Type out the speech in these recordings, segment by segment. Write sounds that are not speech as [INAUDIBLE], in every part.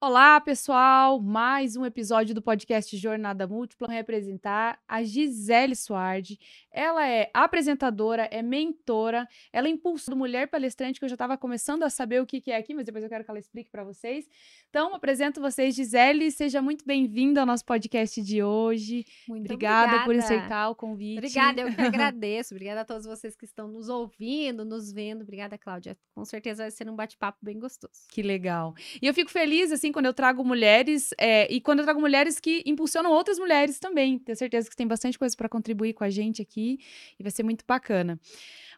Olá, pessoal! Mais um episódio do podcast Jornada Múltipla representar a Gisele Suardi. Ela é apresentadora, é mentora, ela é impulso do Mulher Palestrante, que eu já estava começando a saber o que, que é aqui, mas depois eu quero que ela explique para vocês. Então, apresento vocês, Gisele, seja muito bem-vinda ao nosso podcast de hoje. Muito obrigada, obrigada por aceitar o convite. Obrigada, eu que [LAUGHS] agradeço. Obrigada a todos vocês que estão nos ouvindo, nos vendo. Obrigada, Cláudia. Com certeza vai ser um bate-papo bem gostoso. Que legal. E eu fico feliz, assim, quando eu trago mulheres, é, e quando eu trago mulheres que impulsionam outras mulheres também. Tenho certeza que tem bastante coisa para contribuir com a gente aqui, e vai ser muito bacana.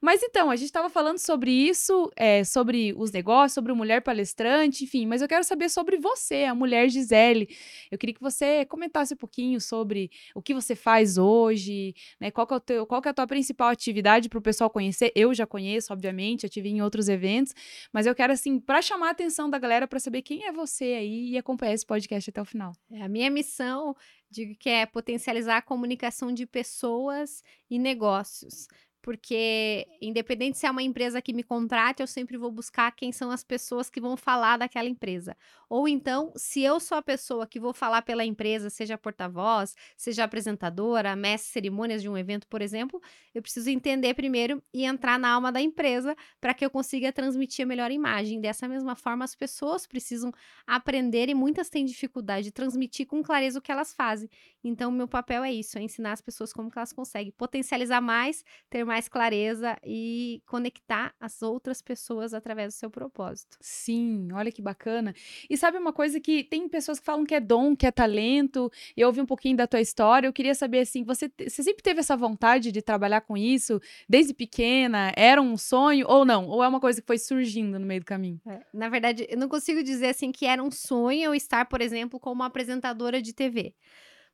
Mas então, a gente estava falando sobre isso, é, sobre os negócios, sobre mulher palestrante, enfim, mas eu quero saber sobre você, a mulher Gisele. Eu queria que você comentasse um pouquinho sobre o que você faz hoje, né? Qual que é, o teu, qual que é a tua principal atividade para o pessoal conhecer? Eu já conheço, obviamente, eu tive em outros eventos, mas eu quero, assim, para chamar a atenção da galera, para saber quem é você aí e acompanhar esse podcast até o final. É, a minha missão, digo que é potencializar a comunicação de pessoas e negócios porque independente se é uma empresa que me contrate, eu sempre vou buscar quem são as pessoas que vão falar daquela empresa. Ou então, se eu sou a pessoa que vou falar pela empresa, seja porta-voz, seja apresentadora, mestre cerimônias de um evento, por exemplo, eu preciso entender primeiro e entrar na alma da empresa para que eu consiga transmitir a melhor imagem. Dessa mesma forma, as pessoas precisam aprender e muitas têm dificuldade de transmitir com clareza o que elas fazem. Então, meu papel é isso, é ensinar as pessoas como que elas conseguem potencializar mais, ter mais clareza e conectar as outras pessoas através do seu propósito. Sim, olha que bacana. E sabe uma coisa que tem pessoas que falam que é dom, que é talento. Eu ouvi um pouquinho da tua história. Eu queria saber assim, você, você sempre teve essa vontade de trabalhar com isso desde pequena? Era um sonho ou não? Ou é uma coisa que foi surgindo no meio do caminho? É, na verdade, eu não consigo dizer assim que era um sonho eu estar, por exemplo, como apresentadora de TV.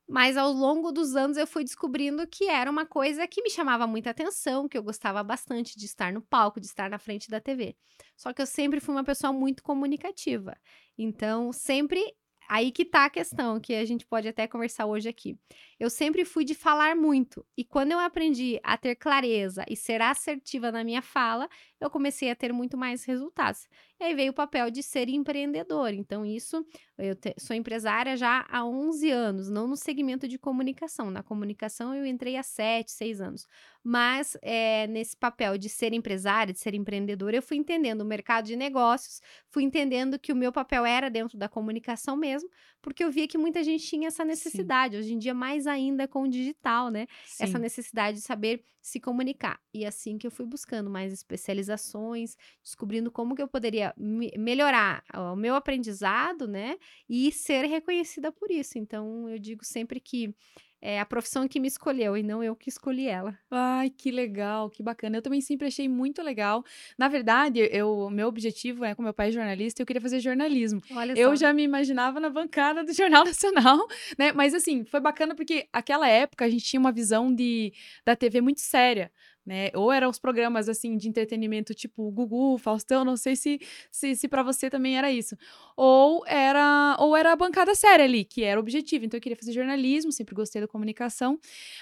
Mas ao longo dos anos eu fui descobrindo que era uma coisa que me chamava muita atenção, que eu gostava bastante de estar no palco, de estar na frente da TV. Só que eu sempre fui uma pessoa muito comunicativa. Então, sempre aí que tá a questão, que a gente pode até conversar hoje aqui. Eu sempre fui de falar muito, e quando eu aprendi a ter clareza e ser assertiva na minha fala, eu comecei a ter muito mais resultados. E aí veio o papel de ser empreendedor. Então, isso, eu te, sou empresária já há 11 anos, não no segmento de comunicação. Na comunicação, eu entrei há 7, 6 anos. Mas, é, nesse papel de ser empresária, de ser empreendedora, eu fui entendendo o mercado de negócios, fui entendendo que o meu papel era dentro da comunicação mesmo, porque eu via que muita gente tinha essa necessidade. Sim. Hoje em dia, mais ainda com o digital, né? Sim. Essa necessidade de saber se comunicar. E assim que eu fui buscando mais especializações, descobrindo como que eu poderia me melhorar o meu aprendizado, né? E ser reconhecida por isso. Então, eu digo sempre que é a profissão que me escolheu e não eu que escolhi ela. Ai, que legal, que bacana. Eu também sempre achei muito legal. Na verdade, eu, meu objetivo é, como meu pai é jornalista, eu queria fazer jornalismo. Olha eu só. já me imaginava na bancada do [LAUGHS] Jornal Nacional, né? Mas assim, foi bacana porque aquela época a gente tinha uma visão de, da TV muito séria né? Ou eram os programas assim de entretenimento tipo Gugu, Faustão, não sei se se, se para você também era isso. Ou era ou era a bancada séria ali, que era o objetivo. Então eu queria fazer jornalismo, sempre gostei da comunicação,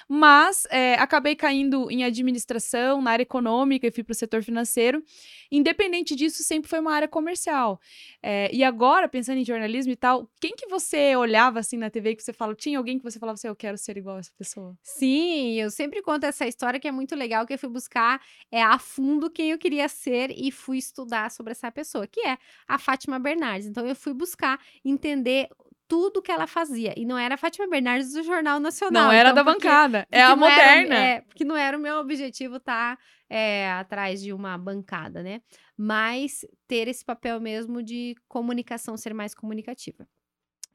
mas é, acabei caindo em administração, na área econômica e fui para o setor financeiro. Independente disso, sempre foi uma área comercial. É, e agora, pensando em jornalismo e tal, quem que você olhava assim na TV que você fala, tinha alguém que você falava assim, eu quero ser igual a essa pessoa? Sim, eu sempre conto essa história que é muito legal, que eu fui buscar é, a fundo quem eu queria ser e fui estudar sobre essa pessoa, que é a Fátima Bernardes. Então eu fui buscar entender tudo que ela fazia. E não era a Fátima Bernardes do Jornal Nacional. Não era então, da porque, bancada, é porque é a moderna. Era, é, porque não era o meu objetivo estar tá, é, atrás de uma bancada, né? Mas ter esse papel mesmo de comunicação, ser mais comunicativa.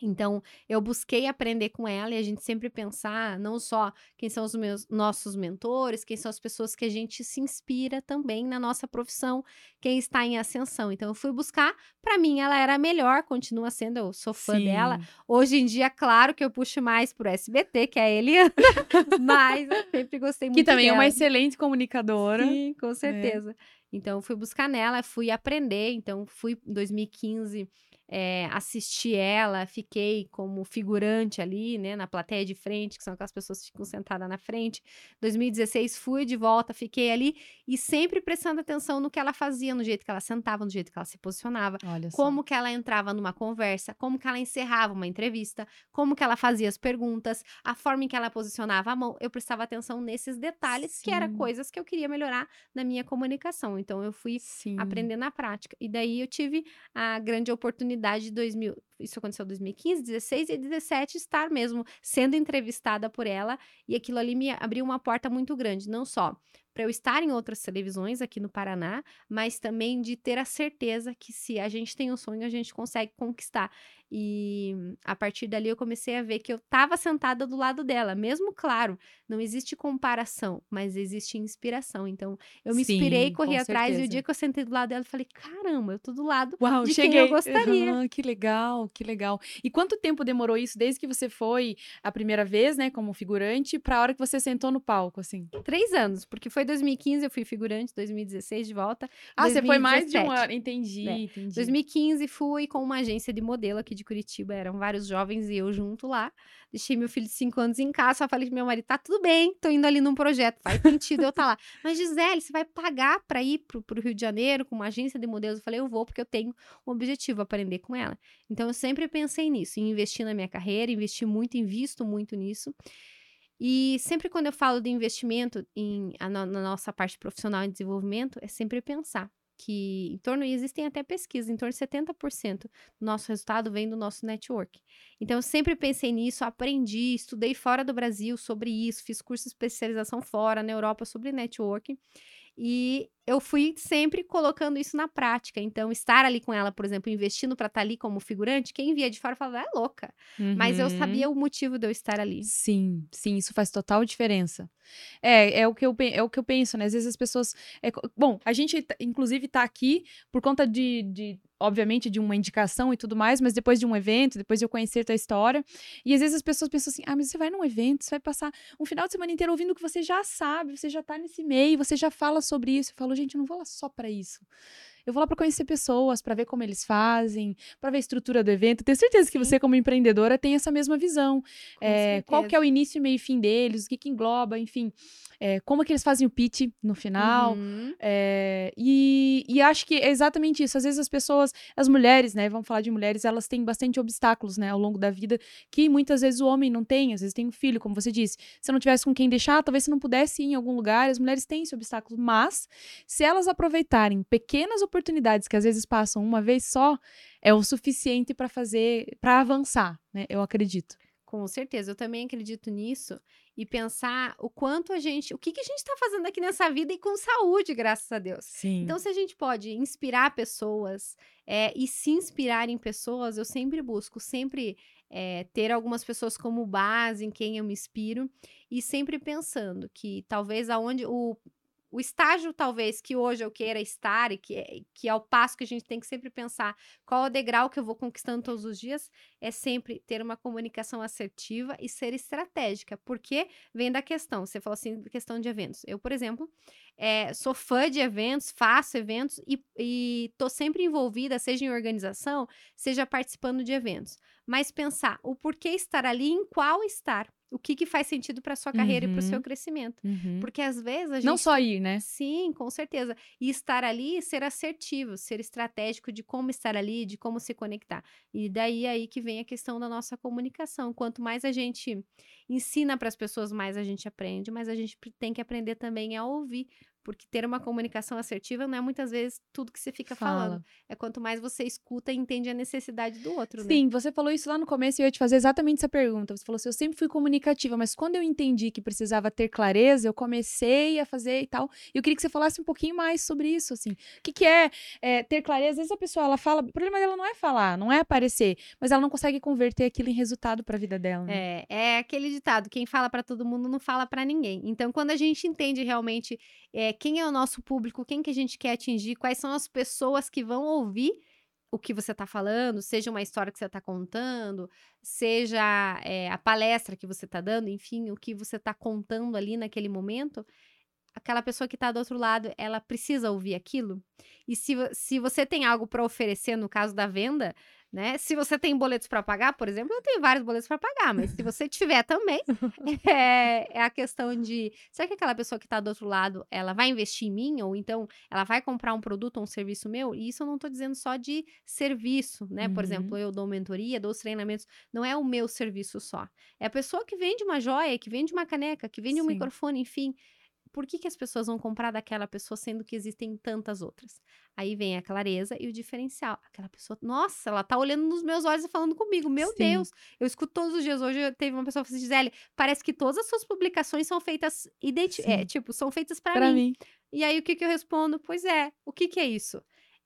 Então, eu busquei aprender com ela e a gente sempre pensar não só quem são os meus nossos mentores, quem são as pessoas que a gente se inspira também na nossa profissão, quem está em ascensão. Então, eu fui buscar, para mim ela era a melhor, continua sendo, eu sou fã Sim. dela. Hoje em dia, claro que eu puxo mais pro SBT, que é a Eliana, [LAUGHS] mas eu sempre gostei muito Que também dela. é uma excelente comunicadora. Sim, com certeza. É. Então, eu fui buscar nela, fui aprender, então fui em 2015 é, assisti ela, fiquei como figurante ali, né, na plateia de frente, que são aquelas pessoas que ficam sentadas na frente. 2016 fui de volta, fiquei ali e sempre prestando atenção no que ela fazia, no jeito que ela sentava, no jeito que ela se posicionava, como que ela entrava numa conversa, como que ela encerrava uma entrevista, como que ela fazia as perguntas, a forma em que ela posicionava a mão. Eu prestava atenção nesses detalhes, Sim. que eram coisas que eu queria melhorar na minha comunicação. Então eu fui Sim. aprender na prática. E daí eu tive a grande oportunidade oportunidade de 2000, isso aconteceu em 2015, 16 e 17, estar mesmo sendo entrevistada por ela, e aquilo ali me abriu uma porta muito grande, não só para eu estar em outras televisões aqui no Paraná, mas também de ter a certeza que se a gente tem um sonho, a gente consegue conquistar. E a partir dali eu comecei a ver que eu estava sentada do lado dela, mesmo claro, não existe comparação, mas existe inspiração. Então eu me Sim, inspirei, corri atrás certeza. e o dia que eu sentei do lado dela, eu falei: "Caramba, eu tô do lado Uau, de cheguei. quem eu gostaria". Uhum, que legal, que legal. E quanto tempo demorou isso desde que você foi a primeira vez, né, como figurante, para a hora que você sentou no palco assim? Três anos, porque foi 2015 eu fui figurante, 2016 de volta. Ah, 2017, você foi mais de um ano, entendi, né? entendi. 2015 fui com uma agência de modelo aqui de Curitiba, eram vários jovens e eu junto lá. Deixei meu filho de 5 anos em casa, só falei com meu marido, tá tudo bem, tô indo ali num projeto, faz sentido eu tá lá. [LAUGHS] Mas Gisele, você vai pagar para ir pro, pro Rio de Janeiro com uma agência de modelos? Eu falei, eu vou porque eu tenho um objetivo, aprender com ela. Então eu sempre pensei nisso, em investir na minha carreira, investi muito, invisto muito nisso. E sempre quando eu falo de investimento em, na, nossa parte profissional e desenvolvimento, é sempre pensar que em torno, e existem até pesquisas, em torno de 70% do nosso resultado vem do nosso network. Então, eu sempre pensei nisso, aprendi, estudei fora do Brasil sobre isso, fiz curso de especialização fora, na Europa, sobre networking. E eu fui sempre colocando isso na prática. Então, estar ali com ela, por exemplo, investindo para estar tá ali como figurante, quem via de fora falava, é louca. Uhum. Mas eu sabia uhum. o motivo de eu estar ali. Sim, sim, isso faz total diferença. É, é o que eu, é o que eu penso, né? Às vezes as pessoas. É, bom, a gente, inclusive, está aqui por conta de, de obviamente, de uma indicação e tudo mais, mas depois de um evento, depois de eu conhecer tua história. E às vezes as pessoas pensam assim: ah, mas você vai num evento, você vai passar um final de semana inteiro ouvindo o que você já sabe, você já tá nesse meio, você já fala sobre isso. Eu falo, gente, eu não vou lá só para isso. Eu vou lá para conhecer pessoas, para ver como eles fazem, para ver a estrutura do evento. Tenho certeza Sim. que você, como empreendedora, tem essa mesma visão. É, qual que é o início, meio e fim deles, o que, que engloba, enfim é, como que eles fazem o pitch no final. Uhum. É, e, e acho que é exatamente isso. Às vezes as pessoas, as mulheres, né? Vamos falar de mulheres, elas têm bastante obstáculos, né, ao longo da vida, que muitas vezes o homem não tem, às vezes tem um filho, como você disse. Se não tivesse com quem deixar, talvez se não pudesse ir em algum lugar, as mulheres têm esse obstáculo. Mas, se elas aproveitarem pequenas oportunidades que às vezes passam uma vez só, é o suficiente para fazer, para avançar, né? Eu acredito. Com certeza, eu também acredito nisso e pensar o quanto a gente, o que, que a gente está fazendo aqui nessa vida e com saúde, graças a Deus. Sim. Então, se a gente pode inspirar pessoas é, e se inspirar em pessoas, eu sempre busco, sempre é, ter algumas pessoas como base em quem eu me inspiro e sempre pensando que talvez aonde o o estágio, talvez, que hoje eu queira estar e que, é, que é o passo que a gente tem que sempre pensar qual é o degrau que eu vou conquistando todos os dias, é sempre ter uma comunicação assertiva e ser estratégica, porque vem da questão, você falou assim, questão de eventos. Eu, por exemplo, é, sou fã de eventos, faço eventos e, e tô sempre envolvida, seja em organização, seja participando de eventos. Mas pensar o porquê estar ali, em qual estar o que, que faz sentido para sua carreira uhum. e para o seu crescimento. Uhum. Porque às vezes a gente. Não só ir, né? Sim, com certeza. E estar ali, ser assertivo, ser estratégico de como estar ali, de como se conectar. E daí aí que vem a questão da nossa comunicação. Quanto mais a gente ensina para as pessoas, mais a gente aprende, mas a gente tem que aprender também a ouvir. Porque ter uma comunicação assertiva não é muitas vezes tudo que você fica Fala. falando. É quanto mais você escuta e entende a necessidade do outro. Né? Sim, né? você falou isso lá no começo e eu ia te fazer exatamente essa pergunta. Você falou assim: eu sempre fui comunicativa, mas quando eu entendi que precisava ter clareza, eu comecei a fazer e tal. E eu queria que você falasse um pouquinho mais sobre isso, assim. O que, que é, é, ter clareza? Às vezes a pessoa ela fala, o problema dela não é falar, não é aparecer, mas ela não consegue converter aquilo em resultado para a vida dela. Né? É, é aquele ditado: quem fala para todo mundo não fala para ninguém. Então, quando a gente entende realmente é, quem é o nosso público, quem que a gente quer atingir, quais são as pessoas que vão ouvir o que você está falando, seja uma história que você está contando, seja é, a palestra que você está dando, enfim, o que você está contando ali naquele momento, aquela pessoa que está do outro lado, ela precisa ouvir aquilo. E se, se você tem algo para oferecer, no caso da venda, né? Se você tem boletos para pagar, por exemplo, eu tenho vários boletos para pagar, mas se você tiver também, [LAUGHS] é, é, a questão de, será que aquela pessoa que está do outro lado, ela vai investir em mim ou então ela vai comprar um produto ou um serviço meu? E isso eu não estou dizendo só de serviço, né? Uhum. Por exemplo, eu dou mentoria, dou os treinamentos, não é o meu serviço só. É a pessoa que vende uma joia, que vende uma caneca, que vende Sim. um microfone, enfim por que, que as pessoas vão comprar daquela pessoa sendo que existem tantas outras? Aí vem a clareza e o diferencial. Aquela pessoa, nossa, ela tá olhando nos meus olhos e falando comigo. Meu Sim. Deus, eu escuto todos os dias. Hoje teve uma pessoa que disse, Gisele, parece que todas as suas publicações são feitas, identi é, tipo, são feitas para mim. mim. E aí o que, que eu respondo? Pois é, o que, que é isso?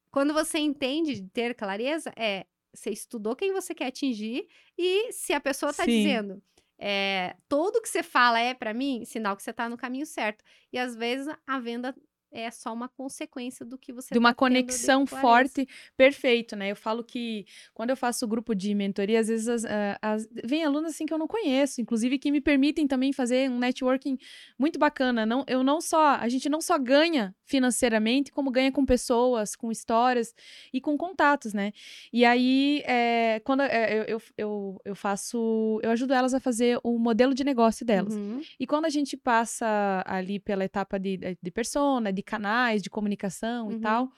Quando você entende de ter clareza, é você estudou quem você quer atingir e se a pessoa está dizendo é, tudo que você fala é para mim, sinal que você está no caminho certo. E às vezes a venda é só uma consequência do que você de uma tá conexão forte, perfeito, né? Eu falo que quando eu faço grupo de mentoria, às vezes as, uh, as, vem alunos assim que eu não conheço, inclusive que me permitem também fazer um networking muito bacana. Não, eu não só, a gente não só ganha financeiramente, como ganha com pessoas, com histórias e com contatos, né? E aí, é, quando é, eu, eu, eu, eu, faço, eu ajudo elas a fazer o modelo de negócio delas. Uhum. E quando a gente passa ali pela etapa de, de persona, de canais de comunicação uhum. e tal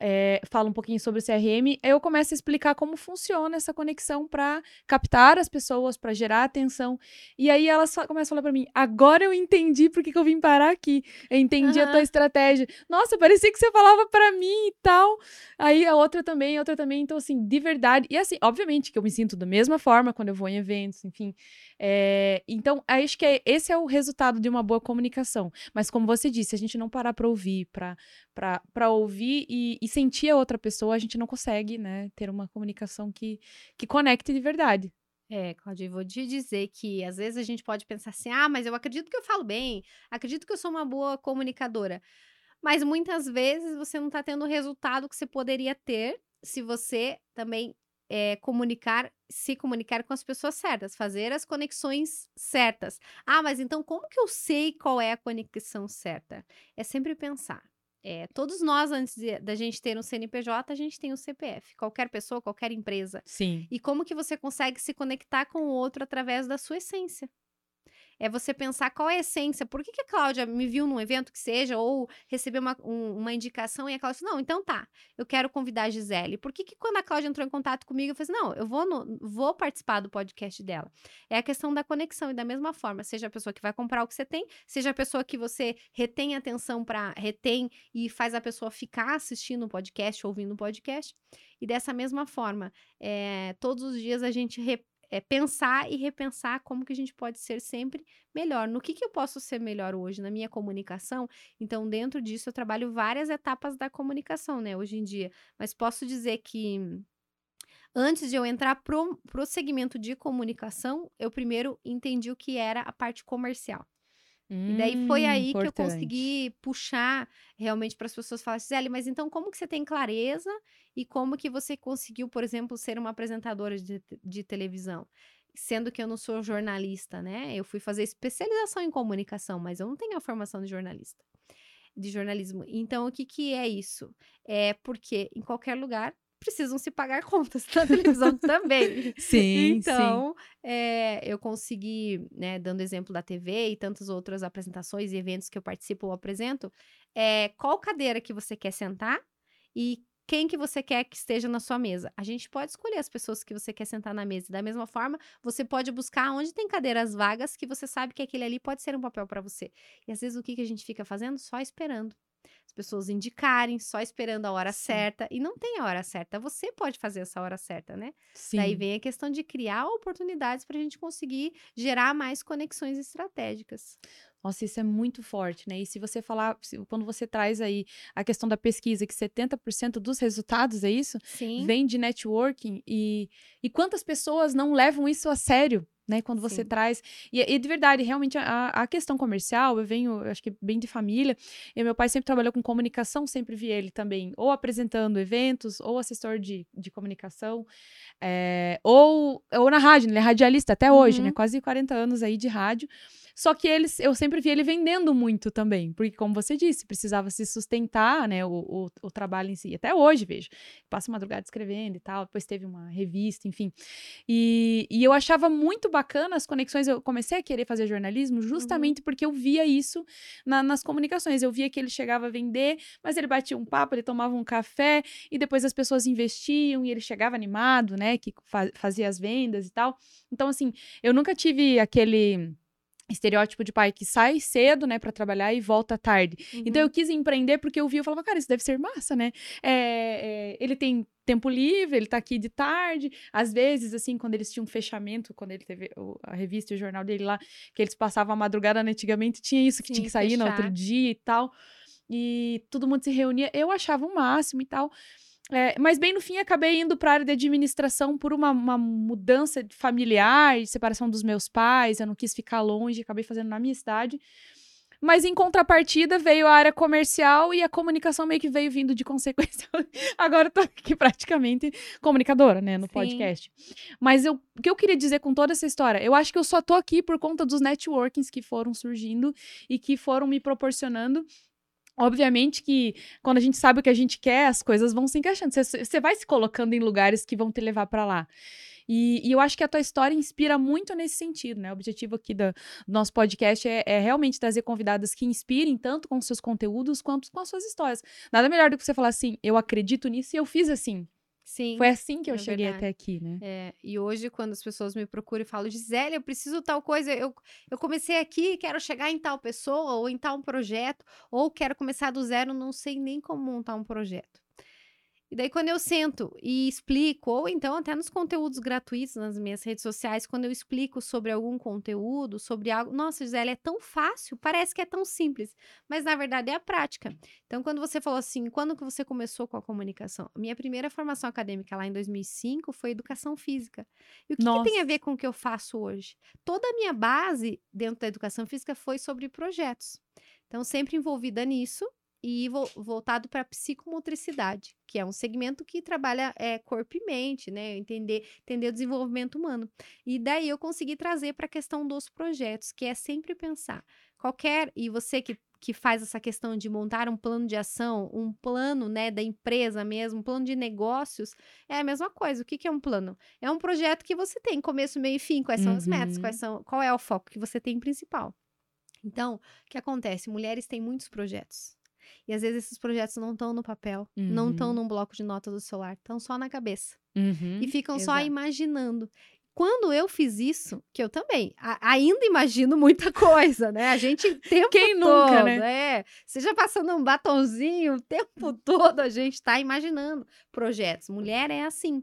é, fala um pouquinho sobre o CRM, eu começo a explicar como funciona essa conexão para captar as pessoas, para gerar atenção. E aí elas começam a falar para mim: agora eu entendi por que, que, eu vim parar aqui. Eu entendi uhum. a tua estratégia. Nossa, parecia que você falava para mim e tal. Aí a outra também, a outra também. Então, assim, de verdade. E assim, obviamente que eu me sinto da mesma forma quando eu vou em eventos, enfim. É, então, acho que é, esse é o resultado de uma boa comunicação. Mas, como você disse, a gente não parar para ouvir, para ouvir e, e sentir a outra pessoa, a gente não consegue, né, ter uma comunicação que, que conecte de verdade. É, Claudia, eu vou te dizer que às vezes a gente pode pensar assim: ah, mas eu acredito que eu falo bem, acredito que eu sou uma boa comunicadora. Mas muitas vezes você não está tendo o resultado que você poderia ter se você também é, comunicar, se comunicar com as pessoas certas, fazer as conexões certas. Ah, mas então como que eu sei qual é a conexão certa? É sempre pensar. É, todos nós, antes da gente ter um CNPJ, a gente tem um CPF. Qualquer pessoa, qualquer empresa. Sim. E como que você consegue se conectar com o outro através da sua essência? É você pensar qual é a essência. Por que, que a Cláudia me viu num evento que seja, ou recebeu uma, um, uma indicação e a Cláudia disse, não, então tá, eu quero convidar a Gisele. Por que, que quando a Cláudia entrou em contato comigo, eu falei assim, não, eu vou, no, vou participar do podcast dela. É a questão da conexão, e da mesma forma, seja a pessoa que vai comprar o que você tem, seja a pessoa que você retém atenção para, retém e faz a pessoa ficar assistindo o podcast, ouvindo o podcast. E dessa mesma forma, é, todos os dias a gente é pensar e repensar como que a gente pode ser sempre melhor. No que, que eu posso ser melhor hoje? Na minha comunicação? Então, dentro disso, eu trabalho várias etapas da comunicação, né, hoje em dia. Mas posso dizer que antes de eu entrar pro, pro segmento de comunicação, eu primeiro entendi o que era a parte comercial. Hum, e daí foi hum, aí importante. que eu consegui puxar realmente para as pessoas falarem, Gisele, mas então como que você tem clareza e como que você conseguiu, por exemplo, ser uma apresentadora de, de televisão? Sendo que eu não sou jornalista, né? Eu fui fazer especialização em comunicação, mas eu não tenho a formação de jornalista, de jornalismo. Então, o que que é isso? É porque em qualquer lugar precisam se pagar [LAUGHS] contas na televisão também. Sim, então, sim. É, eu consegui, né, dando exemplo da TV e tantas outras apresentações e eventos que eu participo ou apresento, é, qual cadeira que você quer sentar e quem que você quer que esteja na sua mesa. A gente pode escolher as pessoas que você quer sentar na mesa. Da mesma forma, você pode buscar onde tem cadeiras vagas que você sabe que aquele ali pode ser um papel para você. E às vezes o que, que a gente fica fazendo? Só esperando as pessoas indicarem, só esperando a hora Sim. certa. E não tem a hora certa. Você pode fazer essa hora certa, né? Sim. Daí vem a questão de criar oportunidades para a gente conseguir gerar mais conexões estratégicas. Nossa, isso é muito forte, né? E se você falar, quando você traz aí a questão da pesquisa, que 70% dos resultados, é isso? Sim. Vem de networking. E, e quantas pessoas não levam isso a sério? Né? Quando você Sim. traz. E, e, de verdade, realmente, a, a questão comercial, eu venho, acho que bem de família, e meu pai sempre trabalhou com comunicação, sempre vi ele também, ou apresentando eventos, ou assessor de, de comunicação, é, ou, ou na rádio, ele é radialista até hoje, né? uhum. né? Quase 40 anos aí de rádio. Só que eles, eu sempre vi ele vendendo muito também, porque como você disse, precisava se sustentar, né, o, o, o trabalho em si. Até hoje, vejo, passa madrugada escrevendo e tal, depois teve uma revista, enfim. E, e eu achava muito bacana as conexões, eu comecei a querer fazer jornalismo justamente uhum. porque eu via isso na, nas comunicações, eu via que ele chegava a vender, mas ele batia um papo, ele tomava um café, e depois as pessoas investiam, e ele chegava animado, né, que fazia as vendas e tal. Então, assim, eu nunca tive aquele estereótipo de pai que sai cedo, né, para trabalhar e volta tarde. Uhum. Então eu quis empreender porque eu vi, eu falava, cara, isso deve ser massa, né? É, é, ele tem tempo livre, ele tá aqui de tarde. Às vezes, assim, quando eles tinham um fechamento, quando ele teve a revista e o jornal dele lá, que eles passavam a madrugada antigamente, tinha isso que Sim, tinha que sair fechar. no outro dia e tal. E todo mundo se reunia. Eu achava o máximo e tal. É, mas bem no fim acabei indo para a área de administração por uma, uma, mudança familiar, separação dos meus pais, eu não quis ficar longe, acabei fazendo na minha cidade. Mas em contrapartida veio a área comercial e a comunicação meio que veio vindo de [LAUGHS] consequência. Agora eu tô aqui praticamente comunicadora, né, no Sim. podcast. Mas eu, o que eu queria dizer com toda essa história? Eu acho que eu só tô aqui por conta dos networkings que foram surgindo e que foram me proporcionando Obviamente que quando a gente sabe o que a gente quer, as coisas vão se encaixando. Você vai se colocando em lugares que vão te levar para lá. E, e, eu acho que a tua história inspira muito nesse sentido, né? O objetivo aqui do, do nosso podcast é, é, realmente trazer convidadas que inspirem tanto com seus conteúdos quanto com as suas histórias. Nada melhor do que você falar assim, eu acredito nisso e eu fiz assim. Sim. Foi assim que eu é cheguei verdade. até aqui, né? É, e hoje, quando as pessoas me procuram e falam, Gisele, eu preciso tal coisa, eu, eu comecei aqui, quero chegar em tal pessoa, ou em tal projeto, ou quero começar do zero, não sei nem como montar um projeto. E daí, quando eu sento e explico, ou então até nos conteúdos gratuitos nas minhas redes sociais, quando eu explico sobre algum conteúdo, sobre algo, nossa, Gisele, é tão fácil, parece que é tão simples, mas na verdade é a prática. Então, quando você falou assim, quando que você começou com a comunicação? Minha primeira formação acadêmica lá em 2005 foi educação física. E o que, que tem a ver com o que eu faço hoje? Toda a minha base dentro da educação física foi sobre projetos. Então, sempre envolvida nisso, e vo voltado para psicomotricidade, que é um segmento que trabalha é, corpo e mente, né? Entender, entender o desenvolvimento humano. E daí eu consegui trazer para a questão dos projetos, que é sempre pensar qualquer e você que que faz essa questão de montar um plano de ação, um plano, né, da empresa mesmo, um plano de negócios, é a mesma coisa. O que, que é um plano? É um projeto que você tem começo, meio e fim, quais são uhum. as metas, quais uhum. são, qual é o foco que você tem principal. Então, o que acontece? Mulheres têm muitos projetos. E às vezes esses projetos não estão no papel, uhum. não estão num bloco de nota do celular, estão só na cabeça. Uhum. E ficam Exato. só imaginando. Quando eu fiz isso, que eu também a, ainda imagino muita [LAUGHS] coisa, né? A gente tempo Quem todo, nunca, né? É, seja passando um batonzinho, o tempo todo a gente está imaginando projetos. Mulher é assim.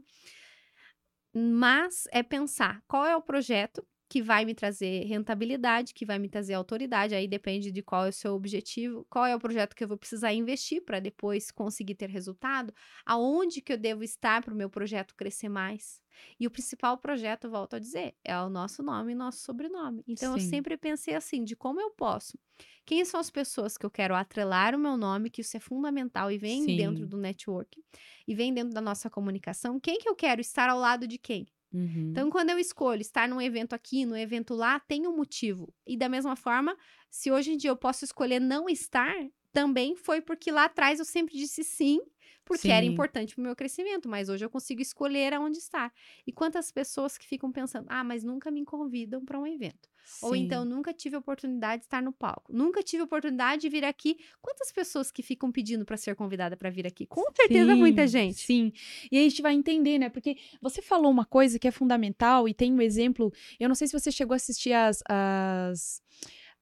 Mas é pensar qual é o projeto que vai me trazer rentabilidade, que vai me trazer autoridade, aí depende de qual é o seu objetivo, qual é o projeto que eu vou precisar investir para depois conseguir ter resultado, aonde que eu devo estar para o meu projeto crescer mais. E o principal projeto, volto a dizer, é o nosso nome e nosso sobrenome. Então Sim. eu sempre pensei assim, de como eu posso. Quem são as pessoas que eu quero atrelar o meu nome, que isso é fundamental e vem Sim. dentro do network, e vem dentro da nossa comunicação. Quem que eu quero estar ao lado de quem? Uhum. Então, quando eu escolho estar num evento aqui, num evento lá, tem um motivo. E da mesma forma, se hoje em dia eu posso escolher não estar, também foi porque lá atrás eu sempre disse sim porque Sim. era importante para o meu crescimento, mas hoje eu consigo escolher aonde estar. E quantas pessoas que ficam pensando, ah, mas nunca me convidam para um evento. Sim. Ou então, nunca tive oportunidade de estar no palco. Nunca tive oportunidade de vir aqui. Quantas pessoas que ficam pedindo para ser convidada para vir aqui? Com certeza, sim, muita gente. Sim. E a gente vai entender, né? Porque você falou uma coisa que é fundamental e tem um exemplo. Eu não sei se você chegou a assistir as, as,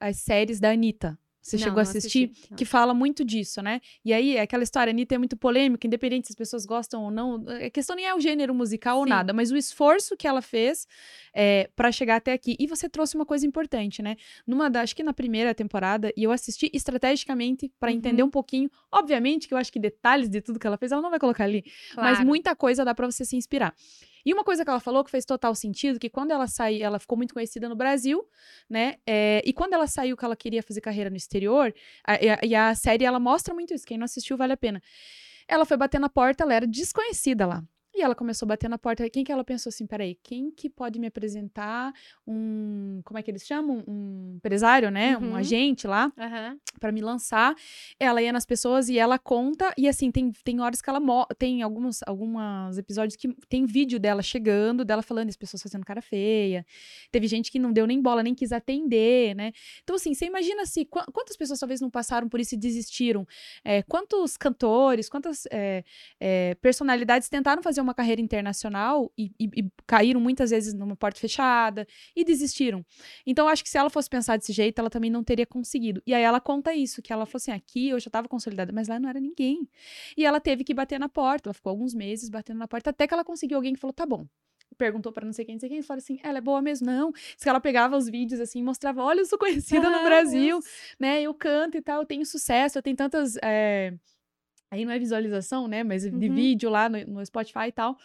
as séries da Anitta. Você não, chegou a assistir? Assisti, que fala muito disso, né? E aí, aquela história, Anitta é muito polêmica, independente se as pessoas gostam ou não. A questão nem é o gênero musical Sim. ou nada, mas o esforço que ela fez é, para chegar até aqui. E você trouxe uma coisa importante, né? Numa da, acho que na primeira temporada, e eu assisti estrategicamente para uhum. entender um pouquinho. Obviamente que eu acho que detalhes de tudo que ela fez, ela não vai colocar ali. Claro. Mas muita coisa dá para você se inspirar. E uma coisa que ela falou que fez total sentido, que quando ela saiu, ela ficou muito conhecida no Brasil, né? É, e quando ela saiu que ela queria fazer carreira no exterior, a, a, e a série ela mostra muito isso. Quem não assistiu vale a pena. Ela foi bater na porta, ela era desconhecida lá. E ela começou a bater na porta. Quem que ela pensou assim, peraí, quem que pode me apresentar um, como é que eles chamam? Um empresário, né? Uhum. Um agente lá, uhum. para me lançar. Ela ia nas pessoas e ela conta. E assim, tem, tem horas que ela tem alguns, alguns episódios que tem vídeo dela chegando, dela falando, as pessoas fazendo cara feia. Teve gente que não deu nem bola, nem quis atender, né? Então, assim, você imagina se qu quantas pessoas talvez não passaram por isso e desistiram? É, quantos cantores, quantas é, é, personalidades tentaram fazer uma carreira internacional e, e, e, caíram muitas vezes numa porta fechada e desistiram. Então, acho que se ela fosse pensar desse jeito, ela também não teria conseguido. E aí ela conta isso, que ela falou assim, aqui eu já estava consolidada, mas lá não era ninguém. E ela teve que bater na porta, ela ficou alguns meses batendo na porta, até que ela conseguiu alguém que falou, tá bom, perguntou para não sei quem, não sei quem, e falou assim, ela é boa mesmo? Não. Diz que ela pegava os vídeos assim, mostrava, olha, eu sou conhecida ah, no Brasil, Deus. né? Eu canto e tal, eu tenho sucesso, eu tenho tantas é, Aí não é visualização, né? Mas uhum. de vídeo lá no, no Spotify e tal.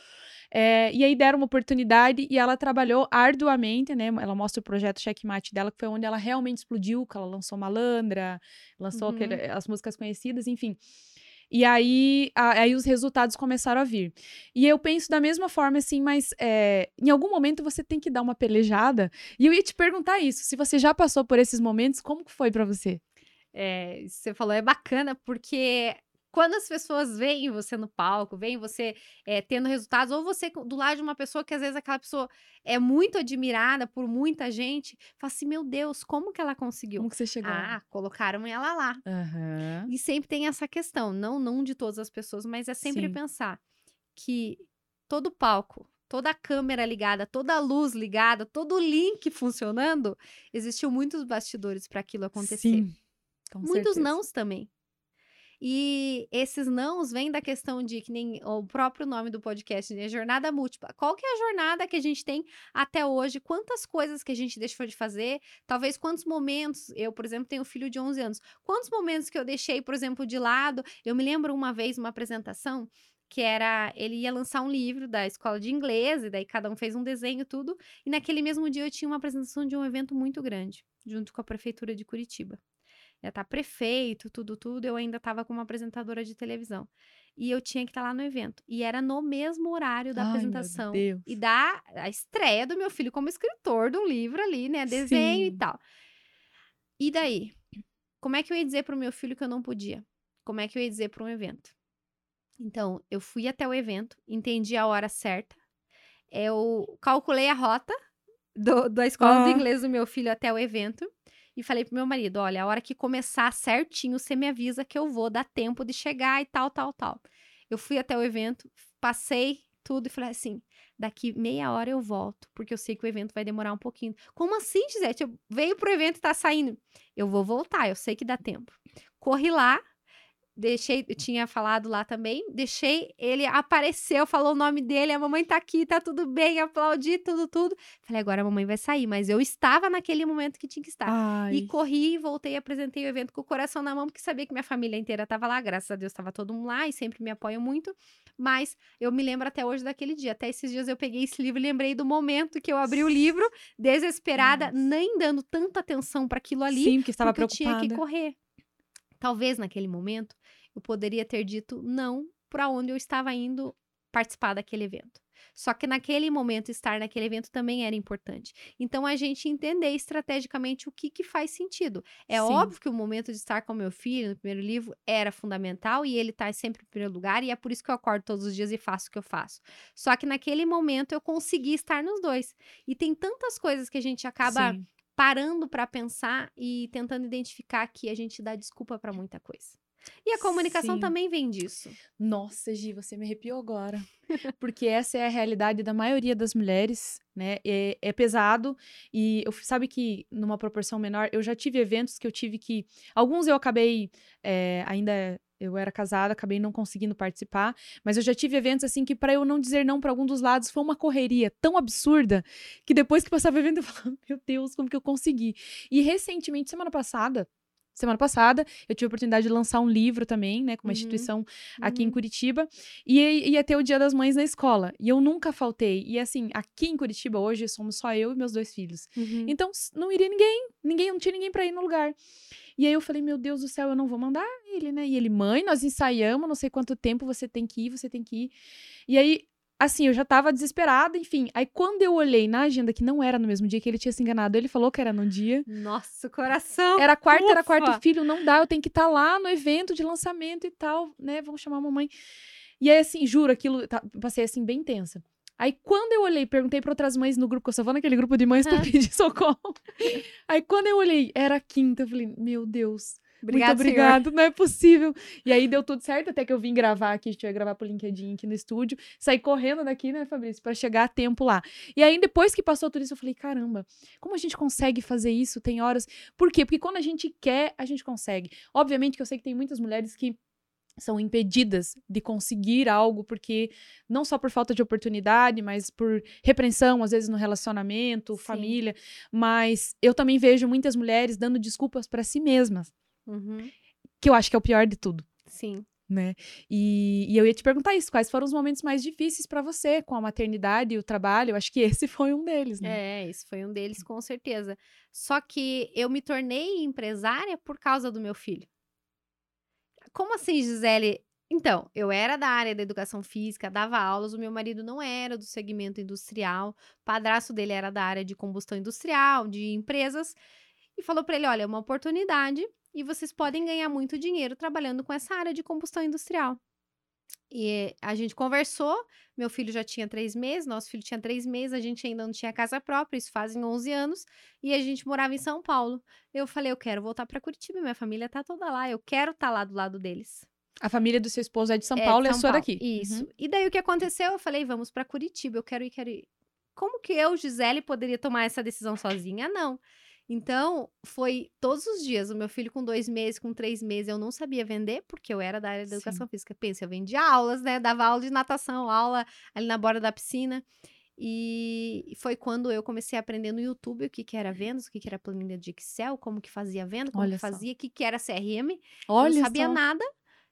É, e aí deram uma oportunidade e ela trabalhou arduamente, né? Ela mostra o projeto Checkmate dela, que foi onde ela realmente explodiu, que ela lançou Malandra, lançou uhum. aquele, as músicas conhecidas, enfim. E aí, a, aí os resultados começaram a vir. E eu penso da mesma forma, assim, mas é, em algum momento você tem que dar uma pelejada. E eu ia te perguntar isso, se você já passou por esses momentos, como que foi para você? É, você falou, é bacana, porque quando as pessoas veem você no palco, veem você é, tendo resultados, ou você do lado de uma pessoa que às vezes aquela pessoa é muito admirada por muita gente, fala assim: meu Deus, como que ela conseguiu? Como que você chegou? Ah, colocaram ela lá. Uhum. E sempre tem essa questão, não, não de todas as pessoas, mas é sempre Sim. pensar que todo palco, toda a câmera ligada, toda a luz ligada, todo o link funcionando, existiu muitos bastidores para aquilo acontecer. Sim, muitos certeza. nãos também. E esses nãos vêm da questão de que nem o próprio nome do podcast, né? Jornada múltipla. Qual que é a jornada que a gente tem até hoje? Quantas coisas que a gente deixou de fazer? Talvez quantos momentos, eu, por exemplo, tenho um filho de 11 anos. Quantos momentos que eu deixei, por exemplo, de lado? Eu me lembro uma vez uma apresentação que era ele ia lançar um livro da escola de inglês e daí cada um fez um desenho tudo e naquele mesmo dia eu tinha uma apresentação de um evento muito grande junto com a prefeitura de Curitiba ia estar tá prefeito, tudo, tudo, eu ainda estava como apresentadora de televisão. E eu tinha que estar tá lá no evento. E era no mesmo horário da Ai, apresentação. E da a estreia do meu filho como escritor de um livro ali, né? Desenho Sim. e tal. E daí? Como é que eu ia dizer para o meu filho que eu não podia? Como é que eu ia dizer para um evento? Então, eu fui até o evento, entendi a hora certa, eu calculei a rota do, da escola ah. de inglês do meu filho até o evento e falei pro meu marido: olha, a hora que começar certinho, você me avisa que eu vou dar tempo de chegar e tal, tal, tal. Eu fui até o evento, passei tudo e falei assim: daqui meia hora eu volto, porque eu sei que o evento vai demorar um pouquinho. Como assim, Gisete? Eu veio pro evento e tá saindo. Eu vou voltar, eu sei que dá tempo. Corri lá, deixei, eu tinha falado lá também, deixei, ele apareceu, falou o nome dele, a mamãe tá aqui, tá tudo bem, aplaudi tudo, tudo. Falei, agora a mamãe vai sair, mas eu estava naquele momento que tinha que estar. Ai. E corri, voltei, apresentei o evento com o coração na mão, porque sabia que minha família inteira tava lá, graças a Deus tava todo mundo lá e sempre me apoiam muito, mas eu me lembro até hoje daquele dia, até esses dias eu peguei esse livro e lembrei do momento que eu abri o livro, desesperada, Nossa. nem dando tanta atenção para aquilo ali, Sim, porque estava preocupada. eu tinha que correr. Talvez naquele momento eu poderia ter dito não para onde eu estava indo participar daquele evento. Só que naquele momento, estar naquele evento também era importante. Então, a gente entender estrategicamente o que, que faz sentido. É Sim. óbvio que o momento de estar com meu filho no primeiro livro era fundamental e ele está sempre em primeiro lugar, e é por isso que eu acordo todos os dias e faço o que eu faço. Só que naquele momento eu consegui estar nos dois. E tem tantas coisas que a gente acaba Sim. Parando para pensar e tentando identificar que a gente dá desculpa para muita coisa. E a comunicação Sim. também vem disso. Nossa, Gi, você me arrepiou agora. Porque essa é a realidade da maioria das mulheres, né? É, é, pesado e eu sabe que numa proporção menor, eu já tive eventos que eu tive que. Alguns eu acabei é, ainda. Eu era casada, acabei não conseguindo participar, mas eu já tive eventos assim que para eu não dizer não para algum dos lados foi uma correria tão absurda que depois que passava o evento [LAUGHS] eu falava, meu Deus, como que eu consegui? E recentemente, semana passada, semana passada. Eu tive a oportunidade de lançar um livro também, né, com uma uhum. instituição aqui uhum. em Curitiba. E ia ter o Dia das Mães na escola. E eu nunca faltei. E assim, aqui em Curitiba hoje somos só eu e meus dois filhos. Uhum. Então não iria ninguém, ninguém, não tinha ninguém para ir no lugar. E aí eu falei, meu Deus do céu, eu não vou mandar ele, né? E ele, mãe, nós ensaiamos, não sei quanto tempo você tem que ir, você tem que ir. E aí assim, eu já tava desesperada, enfim. Aí quando eu olhei na agenda que não era no mesmo dia que ele tinha se enganado, ele falou que era no dia. Nossa, coração. Era quarta, Ufa. era quarto filho, não dá, eu tenho que estar tá lá no evento de lançamento e tal, né? Vamos chamar a mamãe. E aí, assim, juro, aquilo, tá, passei assim, bem tensa. Aí, quando eu olhei, perguntei para outras mães no grupo, que eu só vou naquele grupo de mães pra pedir [LAUGHS] socorro. Aí, quando eu olhei, era quinta, eu falei, meu Deus. Obrigado, Muito obrigado, senhor. não é possível. E aí deu tudo certo, até que eu vim gravar aqui, a gente vai gravar pro LinkedIn aqui no estúdio. Saí correndo daqui, né, Fabrício, para chegar a tempo lá. E aí, depois que passou tudo isso, eu falei, caramba, como a gente consegue fazer isso? Tem horas. Por quê? Porque quando a gente quer, a gente consegue. Obviamente que eu sei que tem muitas mulheres que são impedidas de conseguir algo porque não só por falta de oportunidade, mas por repreensão, às vezes no relacionamento, Sim. família, mas eu também vejo muitas mulheres dando desculpas para si mesmas. Uhum. Que eu acho que é o pior de tudo. Sim. Né? E, e eu ia te perguntar isso: quais foram os momentos mais difíceis para você com a maternidade e o trabalho? Eu acho que [LAUGHS] esse foi um deles, né? É, esse foi um deles, com certeza. Só que eu me tornei empresária por causa do meu filho. Como assim, Gisele? Então, eu era da área da educação física, dava aulas, o meu marido não era do segmento industrial, o padrasto dele era da área de combustão industrial, de empresas, e falou para ele: olha, é uma oportunidade e vocês podem ganhar muito dinheiro trabalhando com essa área de combustão industrial. E a gente conversou, meu filho já tinha três meses, nosso filho tinha três meses, a gente ainda não tinha casa própria, isso fazem 11 anos, e a gente morava em São Paulo. Eu falei, eu quero voltar para Curitiba, minha família tá toda lá, eu quero estar tá lá do lado deles. A família do seu esposo é de São é Paulo e a sua Paulo. daqui. Isso. Uhum. E daí o que aconteceu? Eu falei, vamos para Curitiba, eu quero ir, quero ir. Como que eu, Gisele, poderia tomar essa decisão sozinha? Não. Então, foi todos os dias. O meu filho com dois meses, com três meses, eu não sabia vender, porque eu era da área da educação Sim. física. Pensa, eu vendia aulas, né? Dava aula de natação, aula ali na borda da piscina. E foi quando eu comecei a aprender no YouTube o que, que era vendas, o que, que era planilha de Excel, como que fazia venda, como Olha que fazia, o que, que era CRM. Olha eu não sabia só. nada.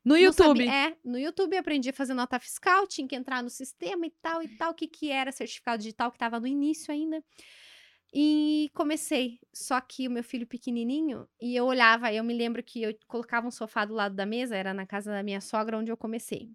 No YouTube? Sabia, é, no YouTube eu aprendi a fazer nota fiscal, tinha que entrar no sistema e tal e tal, o que, que era certificado digital, que estava no início ainda. E comecei. Só que o meu filho pequenininho, e eu olhava, eu me lembro que eu colocava um sofá do lado da mesa, era na casa da minha sogra onde eu comecei.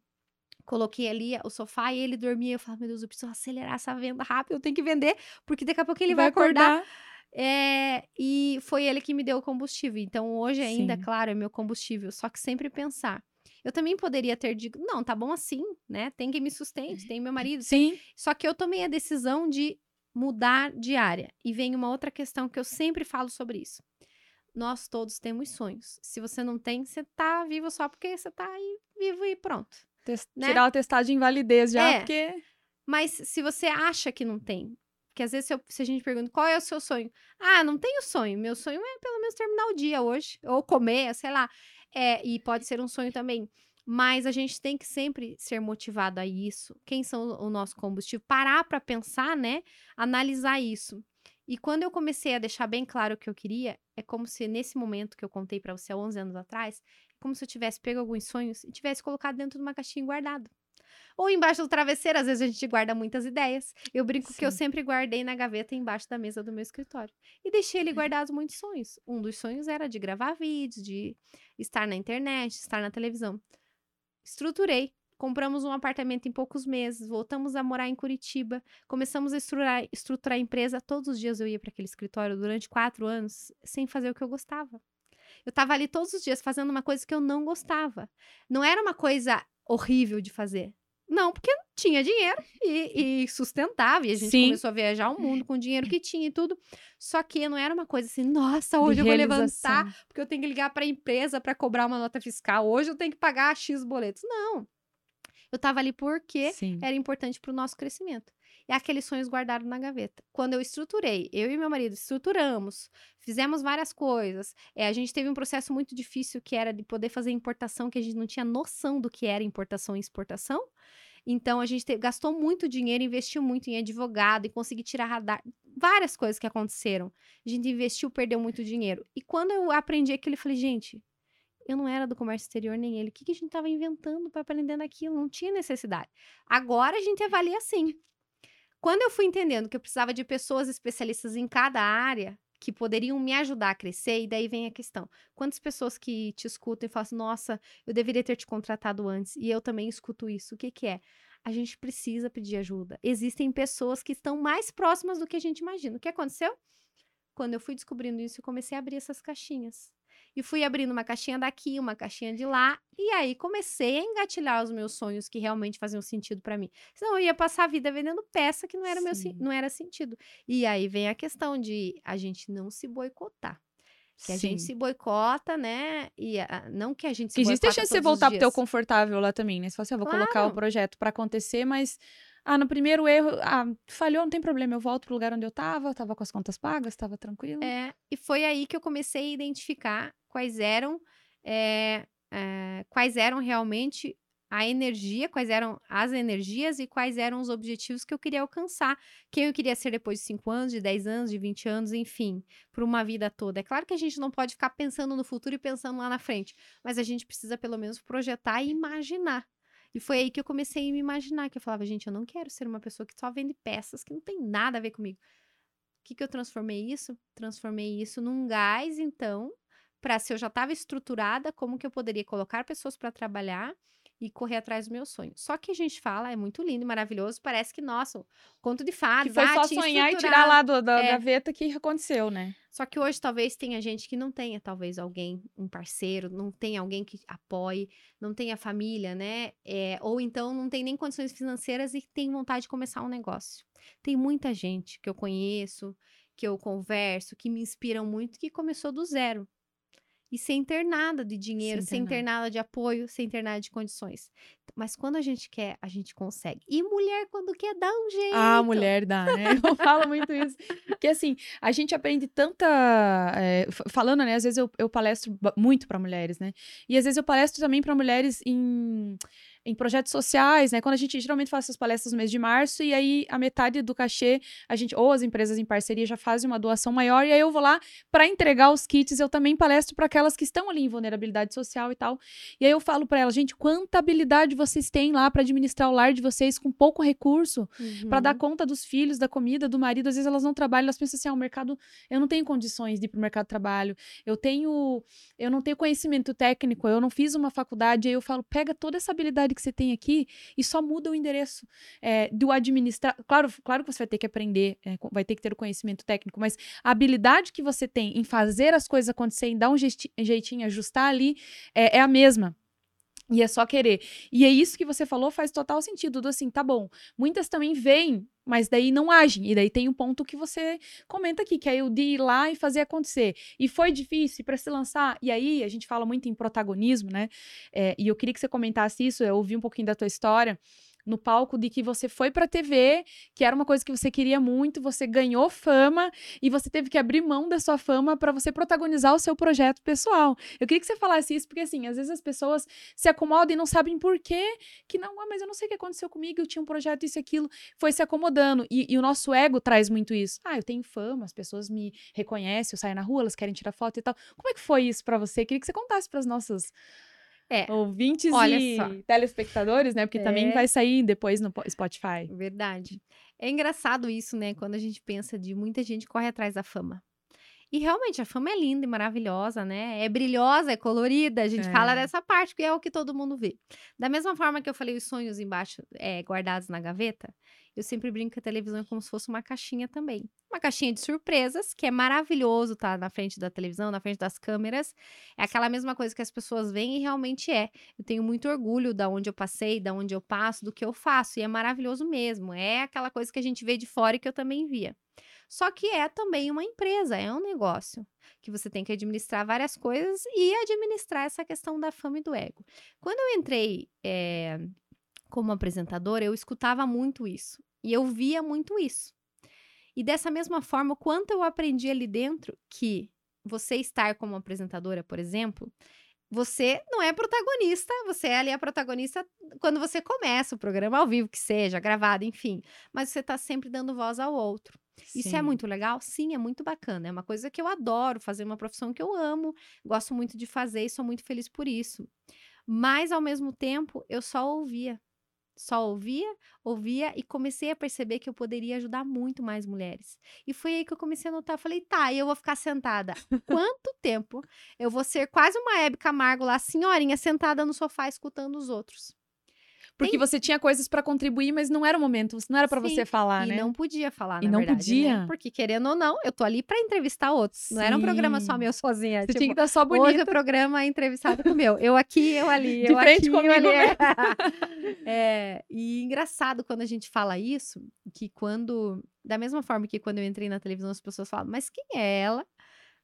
Coloquei ali o sofá e ele dormia. Eu falava, meu Deus, eu preciso acelerar essa venda rápido, eu tenho que vender, porque daqui a pouco ele vai, vai acordar. acordar. É, e foi ele que me deu o combustível. Então, hoje ainda, Sim. claro, é meu combustível. Só que sempre pensar. Eu também poderia ter dito, não, tá bom assim, né? Tem quem me sustente, tem meu marido. Sim. Só que eu tomei a decisão de mudar de área. E vem uma outra questão que eu sempre falo sobre isso. Nós todos temos sonhos. Se você não tem, você tá vivo só porque você tá aí vivo e pronto. Test né? Tirar o testado de invalidez já, é, porque. Mas se você acha que não tem, que às vezes se, eu, se, a gente pergunta qual é o seu sonho, ah, não tenho sonho. Meu sonho é pelo menos terminar o dia hoje, ou comer, sei lá. É, e pode ser um sonho também. Mas a gente tem que sempre ser motivado a isso. Quem são o nosso combustível? Parar para pensar, né? Analisar isso. E quando eu comecei a deixar bem claro o que eu queria, é como se nesse momento que eu contei para você há 11 anos atrás, é como se eu tivesse pego alguns sonhos e tivesse colocado dentro de uma caixinha e guardado. Ou embaixo do travesseiro, às vezes a gente guarda muitas ideias. Eu brinco Sim. que eu sempre guardei na gaveta embaixo da mesa do meu escritório. E deixei ali guardados muitos sonhos. Um dos sonhos era de gravar vídeos, de estar na internet, estar na televisão. Estruturei. Compramos um apartamento em poucos meses, voltamos a morar em Curitiba, começamos a estruturar, estruturar a empresa. Todos os dias eu ia para aquele escritório durante quatro anos sem fazer o que eu gostava. Eu estava ali todos os dias fazendo uma coisa que eu não gostava. Não era uma coisa horrível de fazer. Não, porque tinha dinheiro e, e sustentava. E a gente Sim. começou a viajar o mundo com o dinheiro que tinha e tudo. Só que não era uma coisa assim, nossa, hoje de eu vou levantar porque eu tenho que ligar para a empresa para cobrar uma nota fiscal. Hoje eu tenho que pagar X boletos. Não. Eu estava ali porque Sim. era importante para o nosso crescimento. E aqueles sonhos guardados na gaveta. Quando eu estruturei, eu e meu marido estruturamos, fizemos várias coisas. É, a gente teve um processo muito difícil que era de poder fazer importação, que a gente não tinha noção do que era importação e exportação. Então a gente te, gastou muito dinheiro, investiu muito em advogado e conseguir tirar radar, várias coisas que aconteceram. A gente investiu, perdeu muito dinheiro. E quando eu aprendi aquilo, eu falei, gente, eu não era do comércio exterior nem ele. O que, que a gente estava inventando para aprender naquilo? Não tinha necessidade. Agora a gente avalia assim. Quando eu fui entendendo que eu precisava de pessoas especialistas em cada área, que poderiam me ajudar a crescer, e daí vem a questão. Quantas pessoas que te escutam e falam assim, nossa, eu deveria ter te contratado antes, e eu também escuto isso. O que que é? a gente precisa pedir ajuda. Existem pessoas que estão mais próximas do que a gente imagina. O que aconteceu? Quando eu fui descobrindo isso, eu comecei a abrir essas caixinhas. E fui abrindo uma caixinha daqui, uma caixinha de lá, e aí comecei a engatilhar os meus sonhos que realmente faziam sentido para mim. Senão eu ia passar a vida vendendo peça que não era Sim. meu não era sentido. E aí vem a questão de a gente não se boicotar. Que a Sim. gente se boicota, né? E a, não que a gente se Existe a chance de você voltar pro teu confortável lá também, né? Se você, ah, vou claro. colocar o projeto para acontecer, mas ah, no primeiro erro, ah, falhou, não tem problema, eu volto pro lugar onde eu tava, tava com as contas pagas, tava tranquilo. É, e foi aí que eu comecei a identificar quais eram, é, é, quais eram realmente a energia, quais eram as energias e quais eram os objetivos que eu queria alcançar. Quem eu queria ser depois de 5 anos, de 10 anos, de 20 anos, enfim, por uma vida toda. É claro que a gente não pode ficar pensando no futuro e pensando lá na frente, mas a gente precisa pelo menos projetar e imaginar. E foi aí que eu comecei a me imaginar, que eu falava, gente, eu não quero ser uma pessoa que só vende peças que não tem nada a ver comigo. O que, que eu transformei isso? Transformei isso num gás, então, para se eu já estava estruturada, como que eu poderia colocar pessoas para trabalhar e correr atrás do meu sonho. Só que a gente fala, é muito lindo, maravilhoso, parece que, nossa, conto de fadas. Que foi só sonhar e tirar lá do, da é. gaveta que aconteceu, né? Só que hoje talvez tenha gente que não tenha, talvez alguém, um parceiro, não tenha alguém que apoie, não tenha família, né? É, ou então não tem nem condições financeiras e tem vontade de começar um negócio. Tem muita gente que eu conheço, que eu converso, que me inspiram muito, que começou do zero e sem ter nada de dinheiro, sem ter, sem ter nada de apoio, sem ter nada de condições. Mas quando a gente quer, a gente consegue. E mulher, quando quer, dá um jeito. Ah, mulher dá, né? Eu [LAUGHS] falo muito isso. Porque assim, a gente aprende tanta. É, falando, né? Às vezes eu, eu palestro muito para mulheres, né? E às vezes eu palestro também para mulheres em em projetos sociais, né? Quando a gente geralmente faz essas palestras no mês de março, e aí a metade do cachê, a gente, ou as empresas em parceria já fazem uma doação maior, e aí eu vou lá para entregar os kits, eu também palestro para aquelas que estão ali em vulnerabilidade social e tal. E aí eu falo para elas, gente, quanta habilidade vocês têm lá para administrar o lar de vocês com pouco recurso, uhum. para dar conta dos filhos, da comida, do marido. Às vezes elas não trabalham, elas pensam assim: ah, o mercado, eu não tenho condições de ir para o mercado de trabalho, eu tenho, eu não tenho conhecimento técnico, eu não fiz uma faculdade. Aí eu falo, pega toda essa habilidade que você tem aqui e só muda o endereço é, do administrar. Claro, claro que você vai ter que aprender, é, vai ter que ter o conhecimento técnico, mas a habilidade que você tem em fazer as coisas acontecerem, dar um jeitinho, ajustar ali, é, é a mesma. E é só querer. E é isso que você falou, faz total sentido. Do assim, tá bom. Muitas também veem, mas daí não agem. E daí tem um ponto que você comenta aqui, que é o de ir lá e fazer acontecer. E foi difícil para se lançar. E aí a gente fala muito em protagonismo, né? É, e eu queria que você comentasse isso. Eu ouvi um pouquinho da tua história no palco de que você foi pra TV, que era uma coisa que você queria muito, você ganhou fama e você teve que abrir mão da sua fama para você protagonizar o seu projeto pessoal. Eu queria que você falasse isso, porque assim, às vezes as pessoas se acomodam e não sabem por quê, que não, ah, mas eu não sei o que aconteceu comigo, eu tinha um projeto, isso e aquilo, foi se acomodando. E, e o nosso ego traz muito isso. Ah, eu tenho fama, as pessoas me reconhecem, eu saio na rua, elas querem tirar foto e tal. Como é que foi isso para você? Eu queria que você contasse para as nossas é. Ouvintes Olha e só. telespectadores, né? Porque é. também vai sair depois no Spotify. Verdade. É engraçado isso, né? Quando a gente pensa de muita gente corre atrás da fama. E realmente a fama é linda e maravilhosa, né? É brilhosa, é colorida. A gente é. fala dessa parte que é o que todo mundo vê. Da mesma forma que eu falei os sonhos embaixo, é, guardados na gaveta, eu sempre brinco que a televisão é como se fosse uma caixinha também. Uma caixinha de surpresas, que é maravilhoso estar tá na frente da televisão, na frente das câmeras. É aquela mesma coisa que as pessoas veem e realmente é. Eu tenho muito orgulho da onde eu passei, da onde eu passo, do que eu faço. E é maravilhoso mesmo. É aquela coisa que a gente vê de fora e que eu também via. Só que é também uma empresa, é um negócio que você tem que administrar várias coisas e administrar essa questão da fama e do ego. Quando eu entrei é, como apresentadora, eu escutava muito isso. E eu via muito isso. E dessa mesma forma, quanto eu aprendi ali dentro que você estar como apresentadora, por exemplo, você não é protagonista, você é ali a protagonista quando você começa o programa ao vivo, que seja, gravado, enfim. Mas você está sempre dando voz ao outro. Sim. Isso é muito legal? Sim, é muito bacana. É uma coisa que eu adoro, fazer uma profissão que eu amo, gosto muito de fazer e sou muito feliz por isso. Mas, ao mesmo tempo, eu só ouvia. Só ouvia, ouvia e comecei a perceber que eu poderia ajudar muito mais mulheres. E foi aí que eu comecei a notar. Falei, tá, eu vou ficar sentada. Quanto tempo eu vou ser quase uma Hebe Camargo lá, senhorinha, sentada no sofá escutando os outros? Porque Tem... você tinha coisas para contribuir, mas não era o momento, não era para você falar, e né? E não podia falar, e não verdade, né? podia. Né? Porque querendo ou não, eu tô ali para entrevistar outros. Sim. Não era um programa só meu sozinha. Você tipo, tinha que estar só bonita. Hoje o programa é entrevistado com o meu. Eu aqui, eu ali, [LAUGHS] De eu frente aqui, comigo, eu ali. né? [LAUGHS] é, e engraçado quando a gente fala isso, que quando da mesma forma que quando eu entrei na televisão as pessoas falam, mas quem é ela?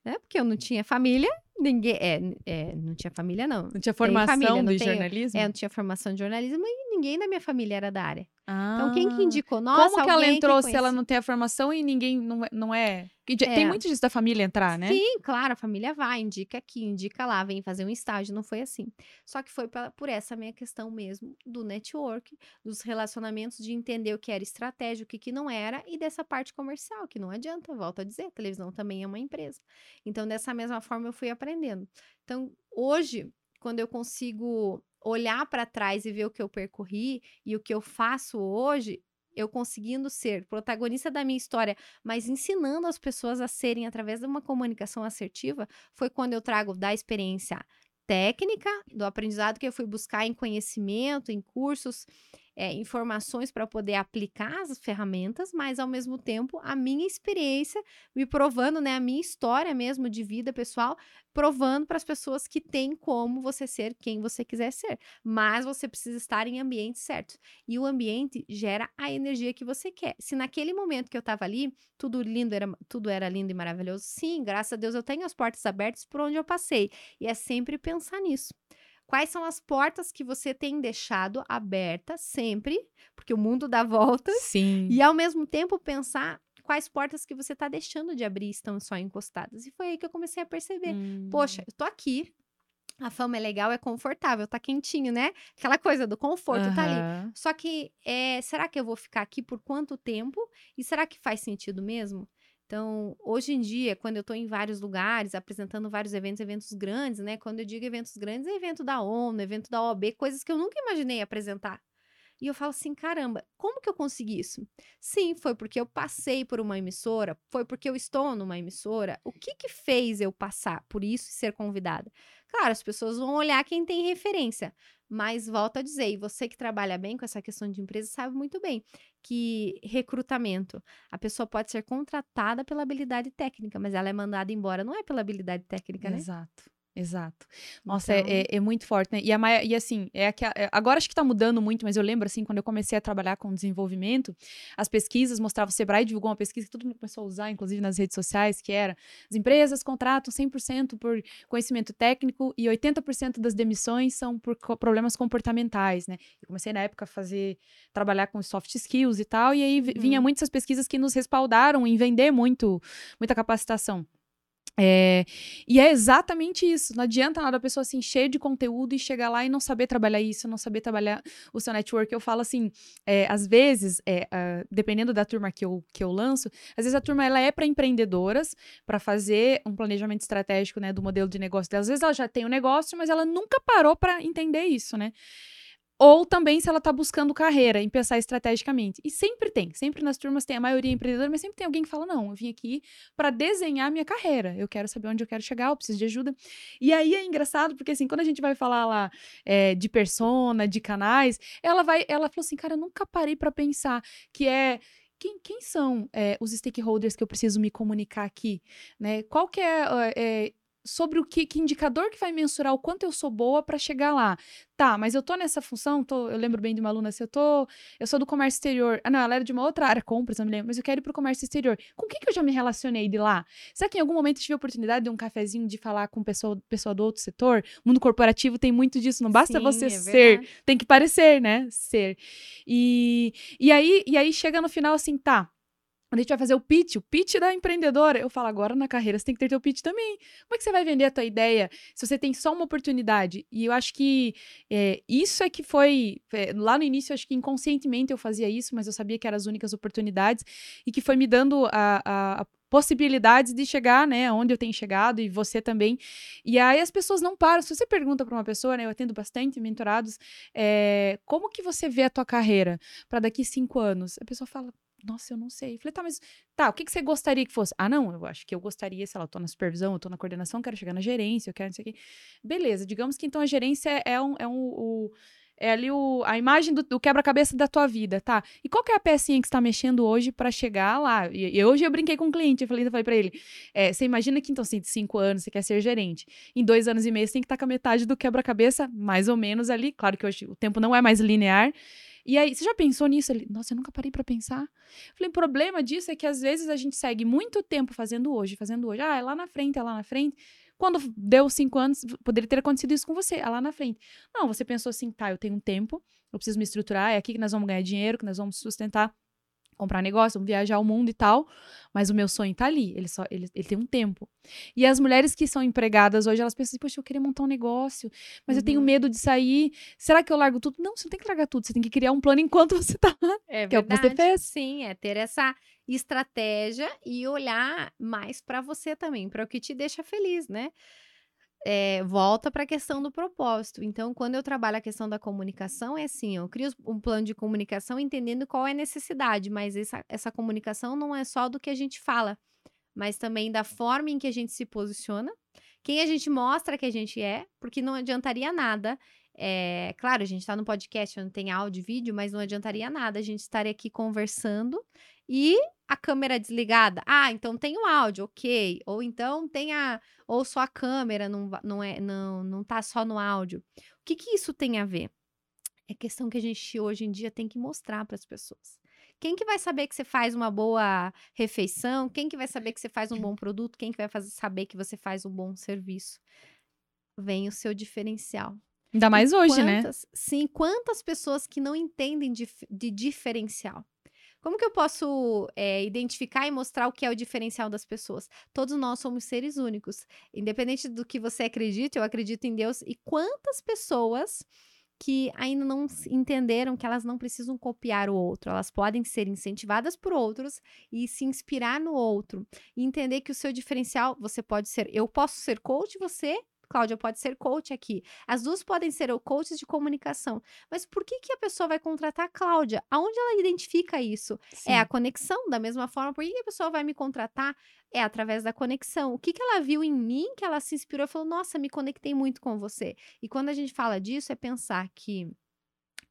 Né? Porque eu não tinha família, ninguém. É, é, não tinha família, não. Não tinha formação família, de jornalismo? É, não tinha formação de jornalismo e ninguém da minha família era da área. Ah, então, quem que indicou? Nossa, Como que ela entrou se ela não tem a formação e ninguém não, é, não é? Tem muito disso da família entrar, né? Sim, claro, a família vai, indica aqui, indica lá, vem fazer um estágio, não foi assim. Só que foi por essa minha questão mesmo do network, dos relacionamentos, de entender o que era estratégia, o que, que não era, e dessa parte comercial, que não adianta, volto a dizer, a televisão também é uma empresa. Então, dessa mesma forma, eu fui aprendendo. Então, hoje, quando eu consigo olhar para trás e ver o que eu percorri e o que eu faço hoje, eu conseguindo ser protagonista da minha história, mas ensinando as pessoas a serem através de uma comunicação assertiva, foi quando eu trago da experiência técnica, do aprendizado que eu fui buscar em conhecimento, em cursos, é, informações para poder aplicar as ferramentas, mas ao mesmo tempo a minha experiência me provando, né, a minha história mesmo de vida pessoal, provando para as pessoas que tem como você ser quem você quiser ser, mas você precisa estar em ambientes certos. E o ambiente gera a energia que você quer. Se naquele momento que eu estava ali, tudo lindo era tudo era lindo e maravilhoso, sim, graças a Deus eu tenho as portas abertas por onde eu passei. E é sempre pensar nisso. Quais são as portas que você tem deixado abertas sempre, porque o mundo dá voltas. Sim. E ao mesmo tempo pensar quais portas que você está deixando de abrir estão só encostadas. E foi aí que eu comecei a perceber. Hum. Poxa, eu tô aqui, a fama é legal, é confortável, tá quentinho, né? Aquela coisa do conforto uhum. tá ali. Só que, é, será que eu vou ficar aqui por quanto tempo? E será que faz sentido mesmo? Então, hoje em dia, quando eu estou em vários lugares, apresentando vários eventos, eventos grandes, né? Quando eu digo eventos grandes, é evento da ONU, evento da OAB, coisas que eu nunca imaginei apresentar. E eu falo assim, caramba, como que eu consegui isso? Sim, foi porque eu passei por uma emissora, foi porque eu estou numa emissora. O que que fez eu passar por isso e ser convidada? Claro, as pessoas vão olhar quem tem referência, mas volto a dizer, e você que trabalha bem com essa questão de empresa sabe muito bem que recrutamento, a pessoa pode ser contratada pela habilidade técnica, mas ela é mandada embora não é pela habilidade técnica, né? Exato. Exato. Nossa, é, então... é, é, muito forte, né? E, a, e assim, é que é, agora acho que tá mudando muito, mas eu lembro, assim, quando eu comecei a trabalhar com desenvolvimento, as pesquisas mostravam, o Sebrae divulgou uma pesquisa que todo mundo começou a usar, inclusive nas redes sociais, que era, as empresas contratam 100% por conhecimento técnico e 80% das demissões são por co problemas comportamentais, né? Eu comecei na época a fazer, trabalhar com soft skills e tal, e aí vinha uhum. muitas pesquisas que nos respaldaram em vender muito, muita capacitação. É, e é exatamente isso. Não adianta nada a pessoa assim, cheia de conteúdo e chegar lá e não saber trabalhar isso, não saber trabalhar o seu network. Eu falo assim, é, às vezes, é, uh, dependendo da turma que eu, que eu lanço, às vezes a turma ela é para empreendedoras, para fazer um planejamento estratégico né, do modelo de negócio dela. Às vezes ela já tem o um negócio, mas ela nunca parou para entender isso, né? Ou também se ela está buscando carreira, em pensar estrategicamente. E sempre tem, sempre nas turmas tem a maioria empreendedora, mas sempre tem alguém que fala: não, eu vim aqui para desenhar minha carreira. Eu quero saber onde eu quero chegar, eu preciso de ajuda. E aí é engraçado, porque assim, quando a gente vai falar lá é, de persona, de canais, ela vai, ela falou assim, cara, eu nunca parei para pensar que é quem, quem, são é, os stakeholders que eu preciso me comunicar aqui, né? Qual que é, é, sobre o que, que, indicador que vai mensurar o quanto eu sou boa para chegar lá. Tá, mas eu tô nessa função, tô, eu lembro bem de uma aluna assim, eu tô, eu sou do comércio exterior. Ah, não, ela era de uma outra área, compras, não me lembro, mas eu quero ir pro comércio exterior. Com quem que eu já me relacionei de lá? Será que em algum momento eu tive a oportunidade de um cafezinho de falar com pessoa, pessoa do outro setor? O mundo corporativo tem muito disso, não basta Sim, você é ser, tem que parecer, né? Ser. E, e aí, e aí chega no final assim, tá, a gente vai fazer o pitch, o pitch da empreendedora, eu falo, agora na carreira você tem que ter teu pitch também. Como é que você vai vender a tua ideia se você tem só uma oportunidade? E eu acho que é, isso é que foi. É, lá no início, eu acho que inconscientemente eu fazia isso, mas eu sabia que eram as únicas oportunidades e que foi me dando a, a, a possibilidades de chegar, né, onde eu tenho chegado e você também. E aí as pessoas não param. Se você pergunta para uma pessoa, né, eu atendo bastante mentorados, é, como que você vê a tua carreira para daqui cinco anos? A pessoa fala, nossa, eu não sei. Falei, tá, mas tá, o que, que você gostaria que fosse? Ah, não, eu acho que eu gostaria, sei lá, eu tô na supervisão, eu tô na coordenação, quero chegar na gerência, eu quero não sei o quê. Beleza, digamos que então a gerência é um, é um, o, é ali o, a imagem do, do quebra-cabeça da tua vida, tá? E qual que é a pecinha que você tá mexendo hoje para chegar lá? E, e, hoje eu brinquei com um cliente, eu falei, eu falei pra ele, é, você imagina que então, assim, de cinco anos você quer ser gerente. Em dois anos e meio você tem que estar tá com a metade do quebra-cabeça, mais ou menos ali. Claro que hoje o tempo não é mais linear. E aí, você já pensou nisso? Ele, Nossa, eu nunca parei para pensar. Eu falei, o problema disso é que às vezes a gente segue muito tempo fazendo hoje, fazendo hoje. Ah, é lá na frente, é lá na frente. Quando deu cinco anos, poderia ter acontecido isso com você, é lá na frente. Não, você pensou assim, tá, eu tenho um tempo, eu preciso me estruturar, é aqui que nós vamos ganhar dinheiro, que nós vamos sustentar, comprar negócio, vamos viajar o mundo e tal. Mas o meu sonho tá ali, ele só ele, ele tem um tempo. E as mulheres que são empregadas hoje, elas pensam assim, poxa, eu queria montar um negócio, mas uhum. eu tenho uhum. medo de sair. Será que eu largo tudo? Não, você não tem que largar tudo, você tem que criar um plano enquanto [LAUGHS] você tá lá. É que verdade. é o que você fez. Sim, é ter essa estratégia e olhar mais para você também, para o que te deixa feliz, né? É, volta para a questão do propósito. Então, quando eu trabalho a questão da comunicação, é assim: eu crio um plano de comunicação entendendo qual é a necessidade, mas essa, essa comunicação não é só do que a gente fala, mas também da forma em que a gente se posiciona, quem a gente mostra que a gente é, porque não adiantaria nada é, claro, a gente está no podcast, não tem áudio e vídeo, mas não adiantaria nada a gente estar aqui conversando e a câmera desligada. Ah, então tem o áudio, ok. Ou então tem a. Ou só a câmera, não, não, é, não, não tá só no áudio. O que, que isso tem a ver? É questão que a gente hoje em dia tem que mostrar para as pessoas. Quem que vai saber que você faz uma boa refeição? Quem que vai saber que você faz um bom produto? Quem que vai fazer, saber que você faz um bom serviço? Vem o seu diferencial. Ainda mais hoje, né? quantas, né? Sim, quantas pessoas que não entendem de, de diferencial. Como que eu posso é, identificar e mostrar o que é o diferencial das pessoas? Todos nós somos seres únicos. Independente do que você acredite, eu acredito em Deus. E quantas pessoas que ainda não entenderam que elas não precisam copiar o outro, elas podem ser incentivadas por outros e se inspirar no outro. E entender que o seu diferencial, você pode ser, eu posso ser coach, você Cláudia pode ser coach aqui. As duas podem ser coaches de comunicação. Mas por que, que a pessoa vai contratar a Cláudia? Aonde ela identifica isso? Sim. É a conexão. Da mesma forma, por que, que a pessoa vai me contratar? É através da conexão. O que, que ela viu em mim que ela se inspirou e falou: Nossa, me conectei muito com você. E quando a gente fala disso, é pensar que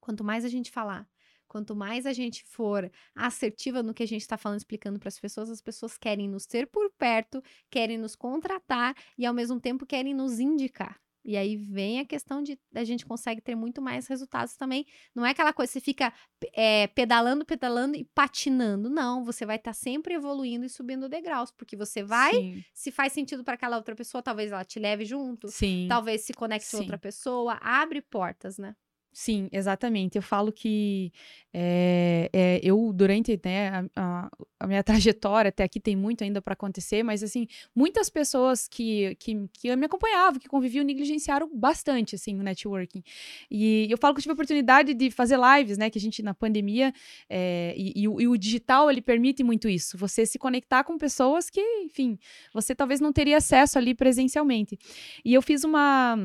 quanto mais a gente falar Quanto mais a gente for assertiva no que a gente está falando, explicando para as pessoas, as pessoas querem nos ter por perto, querem nos contratar e ao mesmo tempo querem nos indicar. E aí vem a questão de a gente consegue ter muito mais resultados também. Não é aquela coisa que você fica é, pedalando, pedalando e patinando. Não, você vai estar tá sempre evoluindo e subindo degraus, porque você vai, Sim. se faz sentido para aquela outra pessoa, talvez ela te leve junto, Sim. talvez se conecte com outra pessoa, abre portas, né? Sim, exatamente. Eu falo que é, é, eu, durante né, a, a, minha [LAUGHS] trajetória até aqui, tem muito ainda para acontecer, mas, assim, muitas pessoas que, que, que me acompanhavam, que conviviam, negligenciaram bastante, assim, o networking. E eu falo que eu tive a oportunidade de fazer lives, né, que a gente, na pandemia, é, e, e, o, e o digital, ele permite muito isso. Você se conectar com pessoas que, enfim, você talvez não teria acesso ali presencialmente. E eu fiz uma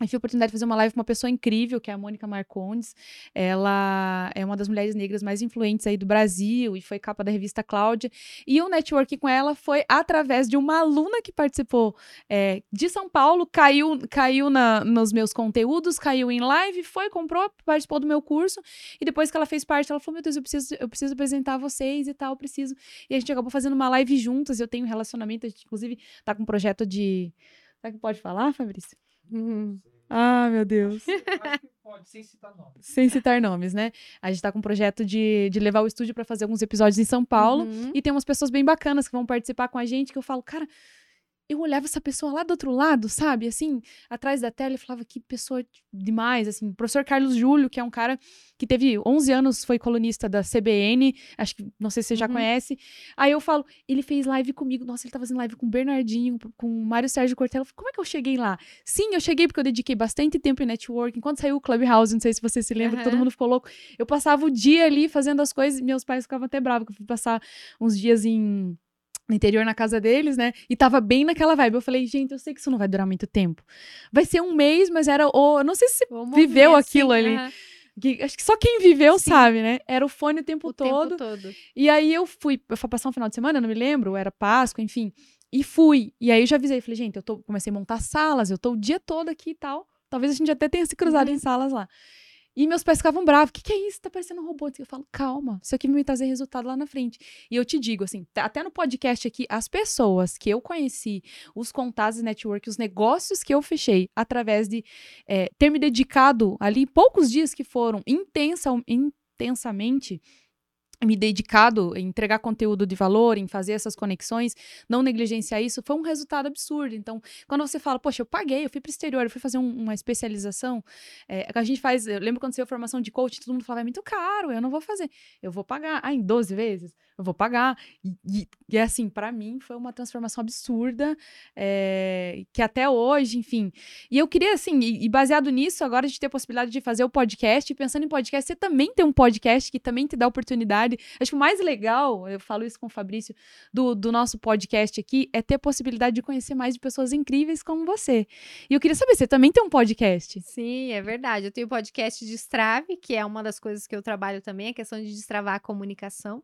eu tive a oportunidade de fazer uma live com uma pessoa incrível, que é a Mônica Marcondes. Ela é uma das mulheres negras mais influentes aí do Brasil e foi capa da revista Cláudia. E o network com ela foi através de uma aluna que participou é, de São Paulo, caiu, caiu na, nos meus conteúdos, caiu em live, foi, comprou, participou do meu curso. E depois que ela fez parte, ela falou: Meu Deus, eu preciso, eu preciso apresentar vocês e tal, preciso. E a gente acabou fazendo uma live juntas. Eu tenho um relacionamento, a gente, inclusive, tá com um projeto de. Será que pode falar, Fabrício? Uhum. Ah, meu Deus. pode, sem citar nomes. Sem citar nomes, né? A gente tá com um projeto de, de levar o estúdio para fazer alguns episódios em São Paulo. Uhum. E tem umas pessoas bem bacanas que vão participar com a gente, que eu falo, cara, eu olhava essa pessoa lá do outro lado, sabe? Assim, atrás da tela e falava que pessoa demais, assim. O professor Carlos Júlio, que é um cara que teve 11 anos, foi colunista da CBN, acho que, não sei se você já uhum. conhece. Aí eu falo, ele fez live comigo, nossa, ele tá fazendo live com o Bernardinho, com o Mário Sérgio Cortella. Como é que eu cheguei lá? Sim, eu cheguei porque eu dediquei bastante tempo em networking. Quando saiu o Clubhouse, não sei se você se lembra, uhum. todo mundo ficou louco. Eu passava o dia ali fazendo as coisas, meus pais ficavam até bravos, que eu fui passar uns dias em no interior na casa deles, né? E tava bem naquela vibe. Eu falei, gente, eu sei que isso não vai durar muito tempo. Vai ser um mês, mas era o. Eu não sei se Vamos viveu aquilo assim, ali. Que, acho que só quem viveu Sim. sabe, né? Era o fone o tempo, o todo. tempo todo. E aí eu fui, eu fui passar um final de semana, não me lembro, era Páscoa, enfim. E fui. E aí eu já avisei, falei, gente, eu tô, comecei a montar salas, eu tô o dia todo aqui e tal. Talvez a gente até tenha se cruzado uhum. em salas lá. E meus pais ficavam bravos. O que, que é isso? Tá parecendo um robô. Eu falo, calma, isso aqui vai me trazer resultado lá na frente. E eu te digo, assim, até no podcast aqui, as pessoas que eu conheci, os contatos de network, os negócios que eu fechei através de é, ter me dedicado ali, poucos dias que foram intensa, intensamente me dedicado em entregar conteúdo de valor, em fazer essas conexões, não negligenciar isso, foi um resultado absurdo. Então, quando você fala, poxa, eu paguei, eu fui para o exterior, eu fui fazer um, uma especialização, é, a gente faz, eu lembro quando você formação de coach, todo mundo falava, é muito caro, eu não vou fazer, eu vou pagar, ah, em 12 vezes? Eu vou pagar. E, e, e assim, para mim foi uma transformação absurda, é, que até hoje, enfim. E eu queria, assim, e, e, baseado nisso, agora de ter a possibilidade de fazer o podcast, pensando em podcast, você também tem um podcast que também te dá oportunidade. Acho que o mais legal, eu falo isso com o Fabrício, do, do nosso podcast aqui, é ter a possibilidade de conhecer mais de pessoas incríveis como você. E eu queria saber, você também tem um podcast? Sim, é verdade. Eu tenho o podcast de Strave, que é uma das coisas que eu trabalho também, a questão de destravar a comunicação.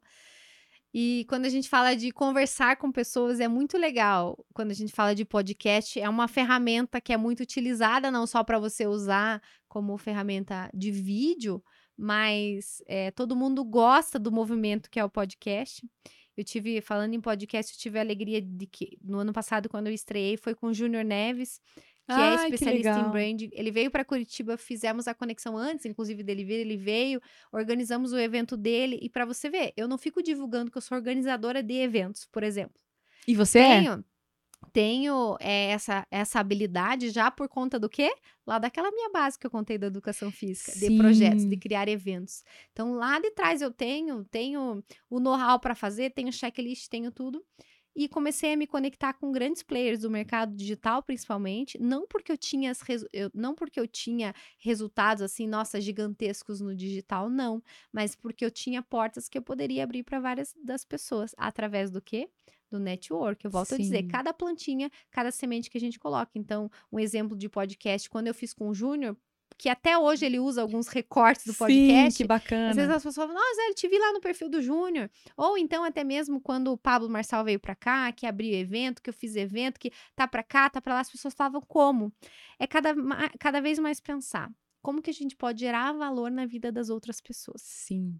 E quando a gente fala de conversar com pessoas, é muito legal. Quando a gente fala de podcast, é uma ferramenta que é muito utilizada, não só para você usar como ferramenta de vídeo, mas é, todo mundo gosta do movimento que é o podcast. Eu tive, falando em podcast, eu tive a alegria de que no ano passado, quando eu estreiei, foi com o Júnior Neves, que Ai, é especialista em branding. Ele veio para Curitiba, fizemos a conexão antes, inclusive dele vir, ele veio, organizamos o evento dele. E para você ver, eu não fico divulgando que eu sou organizadora de eventos, por exemplo. E você é? Tenho, é? Tenho é, essa, essa habilidade já por conta do quê? Lá daquela minha base que eu contei da educação física, Sim. de projetos, de criar eventos. Então, lá de trás eu tenho, tenho o know-how para fazer, tenho checklist, tenho tudo e comecei a me conectar com grandes players do mercado digital, principalmente, não porque eu tinha eu, não porque eu tinha resultados assim, nossa, gigantescos no digital, não, mas porque eu tinha portas que eu poderia abrir para várias das pessoas através do quê? Do network. Eu volto Sim. a dizer, cada plantinha, cada semente que a gente coloca. Então, um exemplo de podcast, quando eu fiz com o Júnior, que até hoje ele usa alguns recortes do podcast. Sim, que bacana. Às vezes as pessoas falam, nossa, eu te vi lá no perfil do Júnior. Ou então até mesmo quando o Pablo Marçal veio para cá, que abriu evento, que eu fiz evento, que tá para cá, tá para lá, as pessoas falavam como. É cada, cada vez mais pensar. Como que a gente pode gerar valor na vida das outras pessoas? Sim.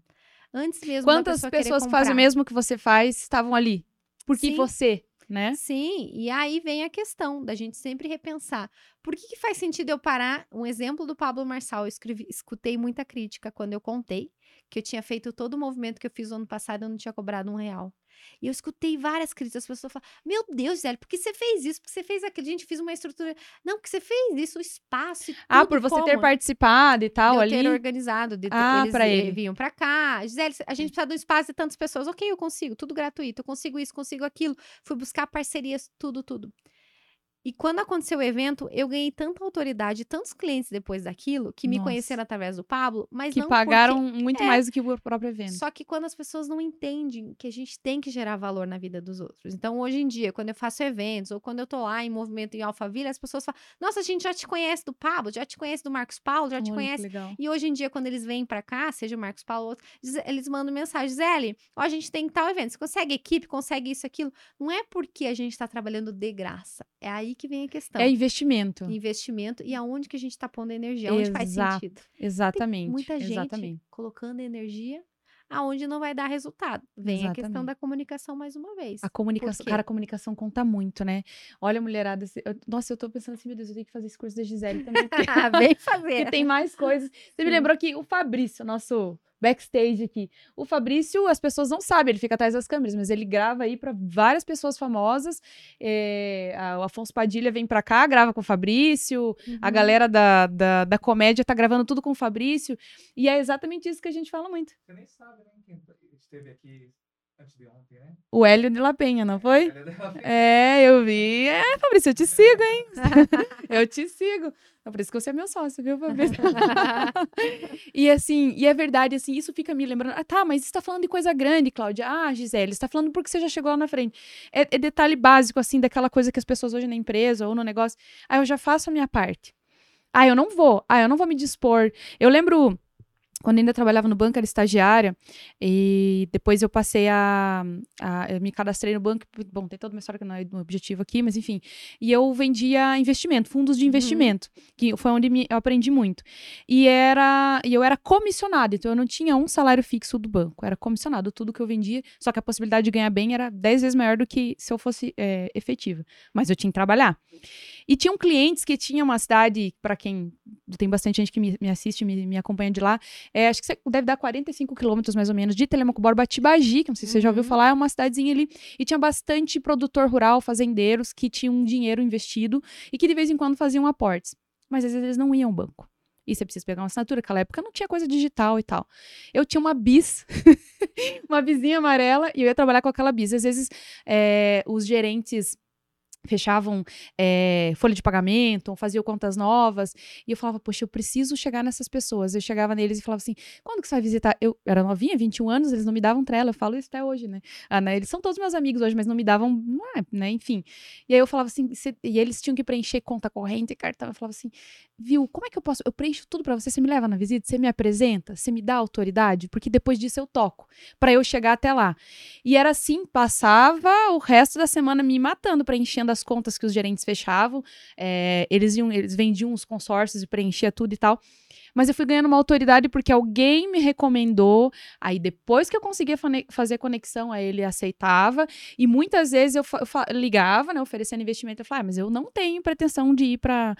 Antes mesmo Quantas pessoas que fazem o mesmo que você faz estavam ali? Porque Sim. você né? Sim, e aí vem a questão da gente sempre repensar. Por que, que faz sentido eu parar? Um exemplo do Pablo Marçal, eu escrevi, escutei muita crítica quando eu contei que eu tinha feito todo o movimento que eu fiz no ano passado e eu não tinha cobrado um real. E eu escutei várias críticas, as pessoas falam: Meu Deus, Zé, por que você fez isso? Por que você fez aquilo? A gente fez uma estrutura. Não, porque você fez isso, o espaço. ah, por você como? ter participado e tal de ali. ter organizado. De, ah, eles eh, ele. vinham pra cá. Gisele, a gente precisa de um espaço de tantas pessoas. Ok, eu consigo, tudo gratuito. Eu consigo isso, consigo aquilo. Fui buscar parcerias, tudo, tudo. E quando aconteceu o evento, eu ganhei tanta autoridade, tantos clientes depois daquilo, que me Nossa. conheceram através do Pablo, mas que não pagaram porque... muito é. mais do que o próprio evento. Só que quando as pessoas não entendem que a gente tem que gerar valor na vida dos outros. Então, hoje em dia, quando eu faço eventos, ou quando eu tô lá em movimento em Alphaville, as pessoas falam: Nossa, a gente já te conhece do Pablo, já te conhece do Marcos Paulo, já Olha, te conhece. E hoje em dia, quando eles vêm para cá, seja o Marcos Paulo ou outro, eles mandam mensagem: Zé, ó, a gente tem tal evento. Você consegue equipe, consegue isso, aquilo. Não é porque a gente tá trabalhando de graça. É aí que vem a questão. É investimento. Investimento e aonde que a gente está pondo energia, onde faz sentido. Exatamente. Tem muita gente exatamente. colocando energia aonde não vai dar resultado. Vem Exatamente. a questão da comunicação mais uma vez. A comunicação, cara, a comunicação conta muito, né? Olha, mulherada, eu, nossa, eu tô pensando assim, meu Deus, eu tenho que fazer esse curso da Gisele também. Porque, [LAUGHS] Vem fazer. que tem mais coisas. Você Sim. me lembrou que o Fabrício, nosso backstage aqui. O Fabrício, as pessoas não sabem, ele fica atrás das câmeras, mas ele grava aí para várias pessoas famosas. É, a, o Afonso Padilha vem para cá, grava com o Fabrício. Uhum. A galera da, da, da, comédia tá gravando tudo com o Fabrício. E é exatamente isso que a gente fala muito. Você nem sabe, né? Quem esteve aqui né? O Hélio de La Penha, não foi? É, eu vi. É, Fabrício, eu te sigo, hein? [LAUGHS] eu te sigo. É por isso que você é meu sócio, viu, Fabrício? [LAUGHS] e assim, e é verdade, assim, isso fica me lembrando. Ah, tá, mas você tá falando de coisa grande, Cláudia. Ah, Gisele, você tá falando porque você já chegou lá na frente. É, é detalhe básico, assim, daquela coisa que as pessoas hoje na empresa ou no negócio. Ah, eu já faço a minha parte. Ah, eu não vou. Ah, eu não vou me dispor. Eu lembro quando ainda trabalhava no banco, era estagiária, e depois eu passei a, a eu me cadastrei no banco, bom, tem toda uma história que não é do objetivo aqui, mas enfim, e eu vendia investimento, fundos de uhum. investimento, uhum. que foi onde me, eu aprendi muito, e era, e eu era comissionado, então eu não tinha um salário fixo do banco, era comissionado, tudo que eu vendia, só que a possibilidade de ganhar bem era 10 vezes maior do que se eu fosse é, efetiva, mas eu tinha que trabalhar. E tinham clientes que tinham uma cidade, para quem tem bastante gente que me, me assiste, me, me acompanha de lá, é, acho que você deve dar 45 quilômetros mais ou menos de Telemaco Borba a Tibagi, que não sei se você já ouviu uhum. falar, é uma cidadezinha ali. E tinha bastante produtor rural, fazendeiros que tinham dinheiro investido e que de vez em quando faziam aportes. Mas às vezes eles não iam ao banco. E você precisa pegar uma assinatura. Naquela época não tinha coisa digital e tal. Eu tinha uma bis, [LAUGHS] uma bisinha amarela, e eu ia trabalhar com aquela bis. Às vezes é, os gerentes fechavam é, folha de pagamento, faziam contas novas, e eu falava, poxa, eu preciso chegar nessas pessoas. Eu chegava neles e falava assim, quando que você vai visitar? Eu era novinha, 21 anos, eles não me davam trela, eu falo isso até hoje, né? Ah, né? Eles são todos meus amigos hoje, mas não me davam, é, né? Enfim. E aí eu falava assim, e eles tinham que preencher conta corrente, cartão, eu falava assim, viu, como é que eu posso, eu preencho tudo para você, você me leva na visita, você me apresenta, você me dá autoridade, porque depois disso eu toco, para eu chegar até lá. E era assim, passava o resto da semana me matando, preenchendo das contas que os gerentes fechavam. É, eles, iam, eles vendiam os consórcios e preenchia tudo e tal. Mas eu fui ganhando uma autoridade porque alguém me recomendou. Aí depois que eu conseguia fazer conexão, aí ele aceitava. E muitas vezes eu, eu ligava, né, oferecendo investimento. Eu falava, ah, mas eu não tenho pretensão de ir para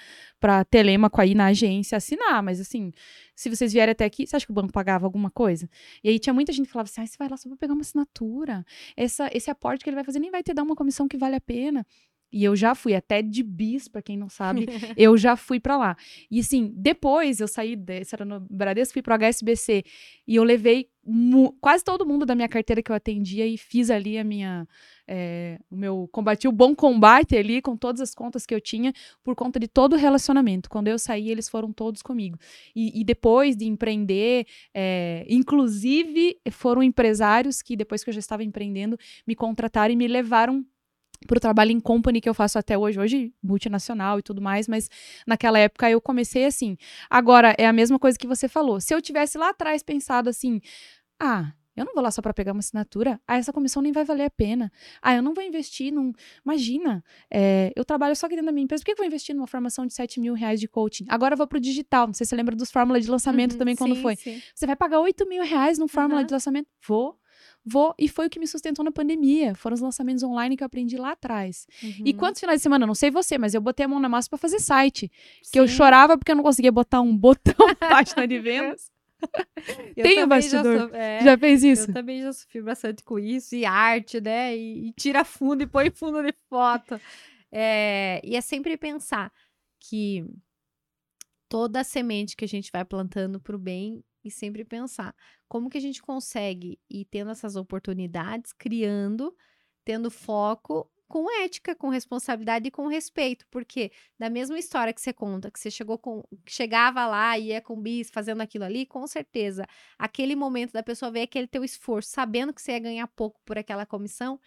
Telemaco aí na agência assinar. Mas assim, se vocês vierem até aqui, você acha que o banco pagava alguma coisa? E aí tinha muita gente que falava assim, ah, você vai lá só para pegar uma assinatura. Essa, esse aporte que ele vai fazer nem vai te dar uma comissão que vale a pena. E eu já fui até de bis, para quem não sabe, [LAUGHS] eu já fui para lá. E assim, depois eu saí, desse, era no Bradesco, fui pro HSBC e eu levei quase todo mundo da minha carteira que eu atendia e fiz ali a minha é, o meu combati o bom combate ali com todas as contas que eu tinha por conta de todo o relacionamento. Quando eu saí, eles foram todos comigo. E, e depois de empreender, é, inclusive foram empresários que depois que eu já estava empreendendo me contrataram e me levaram para o trabalho em company que eu faço até hoje, hoje multinacional e tudo mais, mas naquela época eu comecei assim. Agora, é a mesma coisa que você falou. Se eu tivesse lá atrás pensado assim, ah, eu não vou lá só para pegar uma assinatura. Ah, essa comissão nem vai valer a pena. Ah, eu não vou investir num. Imagina, é, eu trabalho só aqui dentro da minha empresa. Por que eu vou investir numa formação de 7 mil reais de coaching? Agora eu vou pro digital. Não sei se você lembra dos fórmulas de lançamento uhum, também, quando sim, foi. Sim. Você vai pagar 8 mil reais num fórmula uhum. de lançamento? Vou. Vou, e foi o que me sustentou na pandemia. Foram os lançamentos online que eu aprendi lá atrás. Uhum. E quantos finais de semana? Não sei você, mas eu botei a mão na massa para fazer site. Sim. Que eu chorava porque eu não conseguia botar um botão na [LAUGHS] página de vendas. [LAUGHS] Tem o bastidor. Já, é, já, fez isso? Eu também já sofri bastante com isso. E arte, né? E, e tira fundo e põe fundo de foto. É, e é sempre pensar que toda semente que a gente vai plantando para o bem e sempre pensar como que a gente consegue ir tendo essas oportunidades, criando, tendo foco com ética, com responsabilidade e com respeito, porque da mesma história que você conta, que você chegou com, chegava lá e ia com bis fazendo aquilo ali, com certeza, aquele momento da pessoa ver aquele teu esforço, sabendo que você ia ganhar pouco por aquela comissão,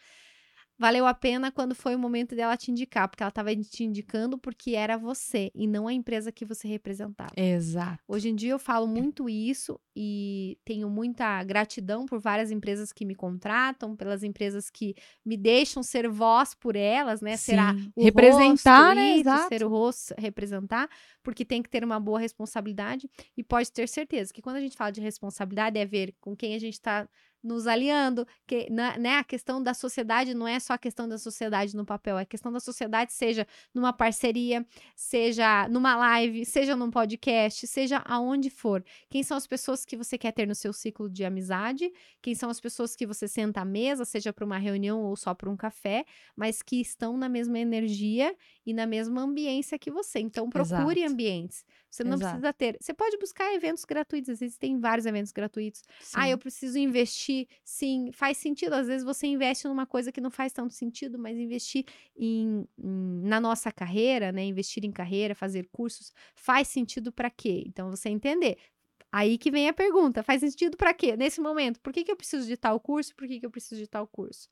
valeu a pena quando foi o momento dela te indicar, porque ela estava te indicando porque era você e não a empresa que você representava. Exato. Hoje em dia eu falo muito isso e tenho muita gratidão por várias empresas que me contratam, pelas empresas que me deixam ser voz por elas, né? Sim. Será o representar, rosto, né? Exato. ser o rosto, representar, porque tem que ter uma boa responsabilidade e pode ter certeza que quando a gente fala de responsabilidade é ver com quem a gente está nos aliando, que né, a questão da sociedade não é só a questão da sociedade no papel, é a questão da sociedade seja numa parceria, seja numa live, seja num podcast, seja aonde for. Quem são as pessoas que você quer ter no seu ciclo de amizade? Quem são as pessoas que você senta à mesa, seja para uma reunião ou só para um café, mas que estão na mesma energia e na mesma ambiência que você. Então procure Exato. ambientes. Você não Exato. precisa ter. Você pode buscar eventos gratuitos, às vezes tem vários eventos gratuitos. Sim. Ah, eu preciso investir. Sim, faz sentido. Às vezes você investe numa coisa que não faz tanto sentido, mas investir em, em na nossa carreira, né? Investir em carreira, fazer cursos, faz sentido para quê? Então você entender. Aí que vem a pergunta: faz sentido para quê? Nesse momento, por que, que eu preciso de tal curso? Por que, que eu preciso de tal curso?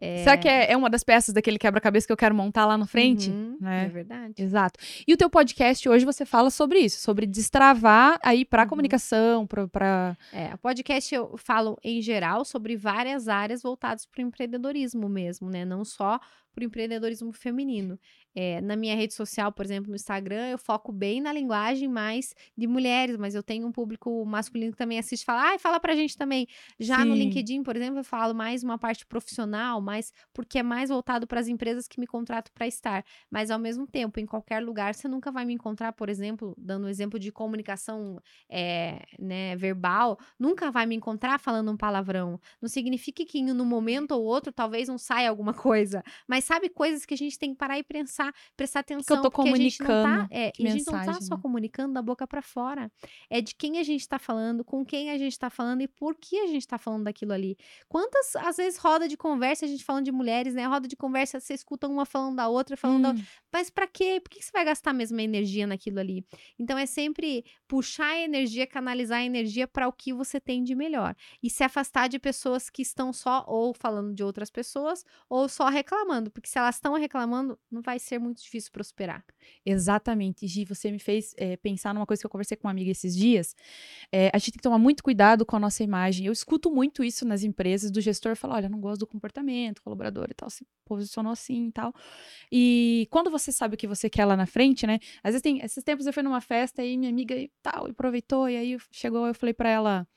É... Será que é, é, uma das peças daquele quebra-cabeça que eu quero montar lá na frente? Uhum, né? É verdade. Exato. E o teu podcast hoje você fala sobre isso, sobre destravar aí para uhum. comunicação, para É, o podcast eu falo em geral sobre várias áreas voltadas para o empreendedorismo mesmo, né? Não só para o empreendedorismo feminino. É, na minha rede social, por exemplo, no Instagram, eu foco bem na linguagem mais de mulheres, mas eu tenho um público masculino que também assiste e fala, ah, fala pra gente também. Já Sim. no LinkedIn, por exemplo, eu falo mais uma parte profissional, mais porque é mais voltado para as empresas que me contratam para estar. Mas ao mesmo tempo, em qualquer lugar, você nunca vai me encontrar, por exemplo, dando um exemplo de comunicação é, né, verbal, nunca vai me encontrar falando um palavrão. Não significa que no momento ou outro talvez não saia alguma [LAUGHS] coisa, mas sabe coisas que a gente tem que parar e pensar, prestar atenção. Que eu tô comunicando. A gente não tá, é, a gente não tá só comunicando da boca para fora. É de quem a gente tá falando, com quem a gente tá falando e por que a gente tá falando daquilo ali. Quantas, às vezes, roda de conversa, a gente falando de mulheres, né? Roda de conversa, você escuta uma falando da outra, falando hum. da Mas para quê? Por que você vai gastar a mesma energia naquilo ali? Então é sempre puxar a energia, canalizar a energia para o que você tem de melhor. E se afastar de pessoas que estão só ou falando de outras pessoas ou só reclamando porque se elas estão reclamando, não vai ser muito difícil prosperar. Exatamente, Gi, você me fez é, pensar numa coisa que eu conversei com uma amiga esses dias. É, a gente tem que tomar muito cuidado com a nossa imagem. Eu escuto muito isso nas empresas, do gestor falar, olha, não gosto do comportamento, colaborador e tal, se posicionou assim e tal. E quando você sabe o que você quer lá na frente, né? Às vezes tem, esses tempos eu fui numa festa e minha amiga e tal, aproveitou, e aí chegou, eu falei para ela,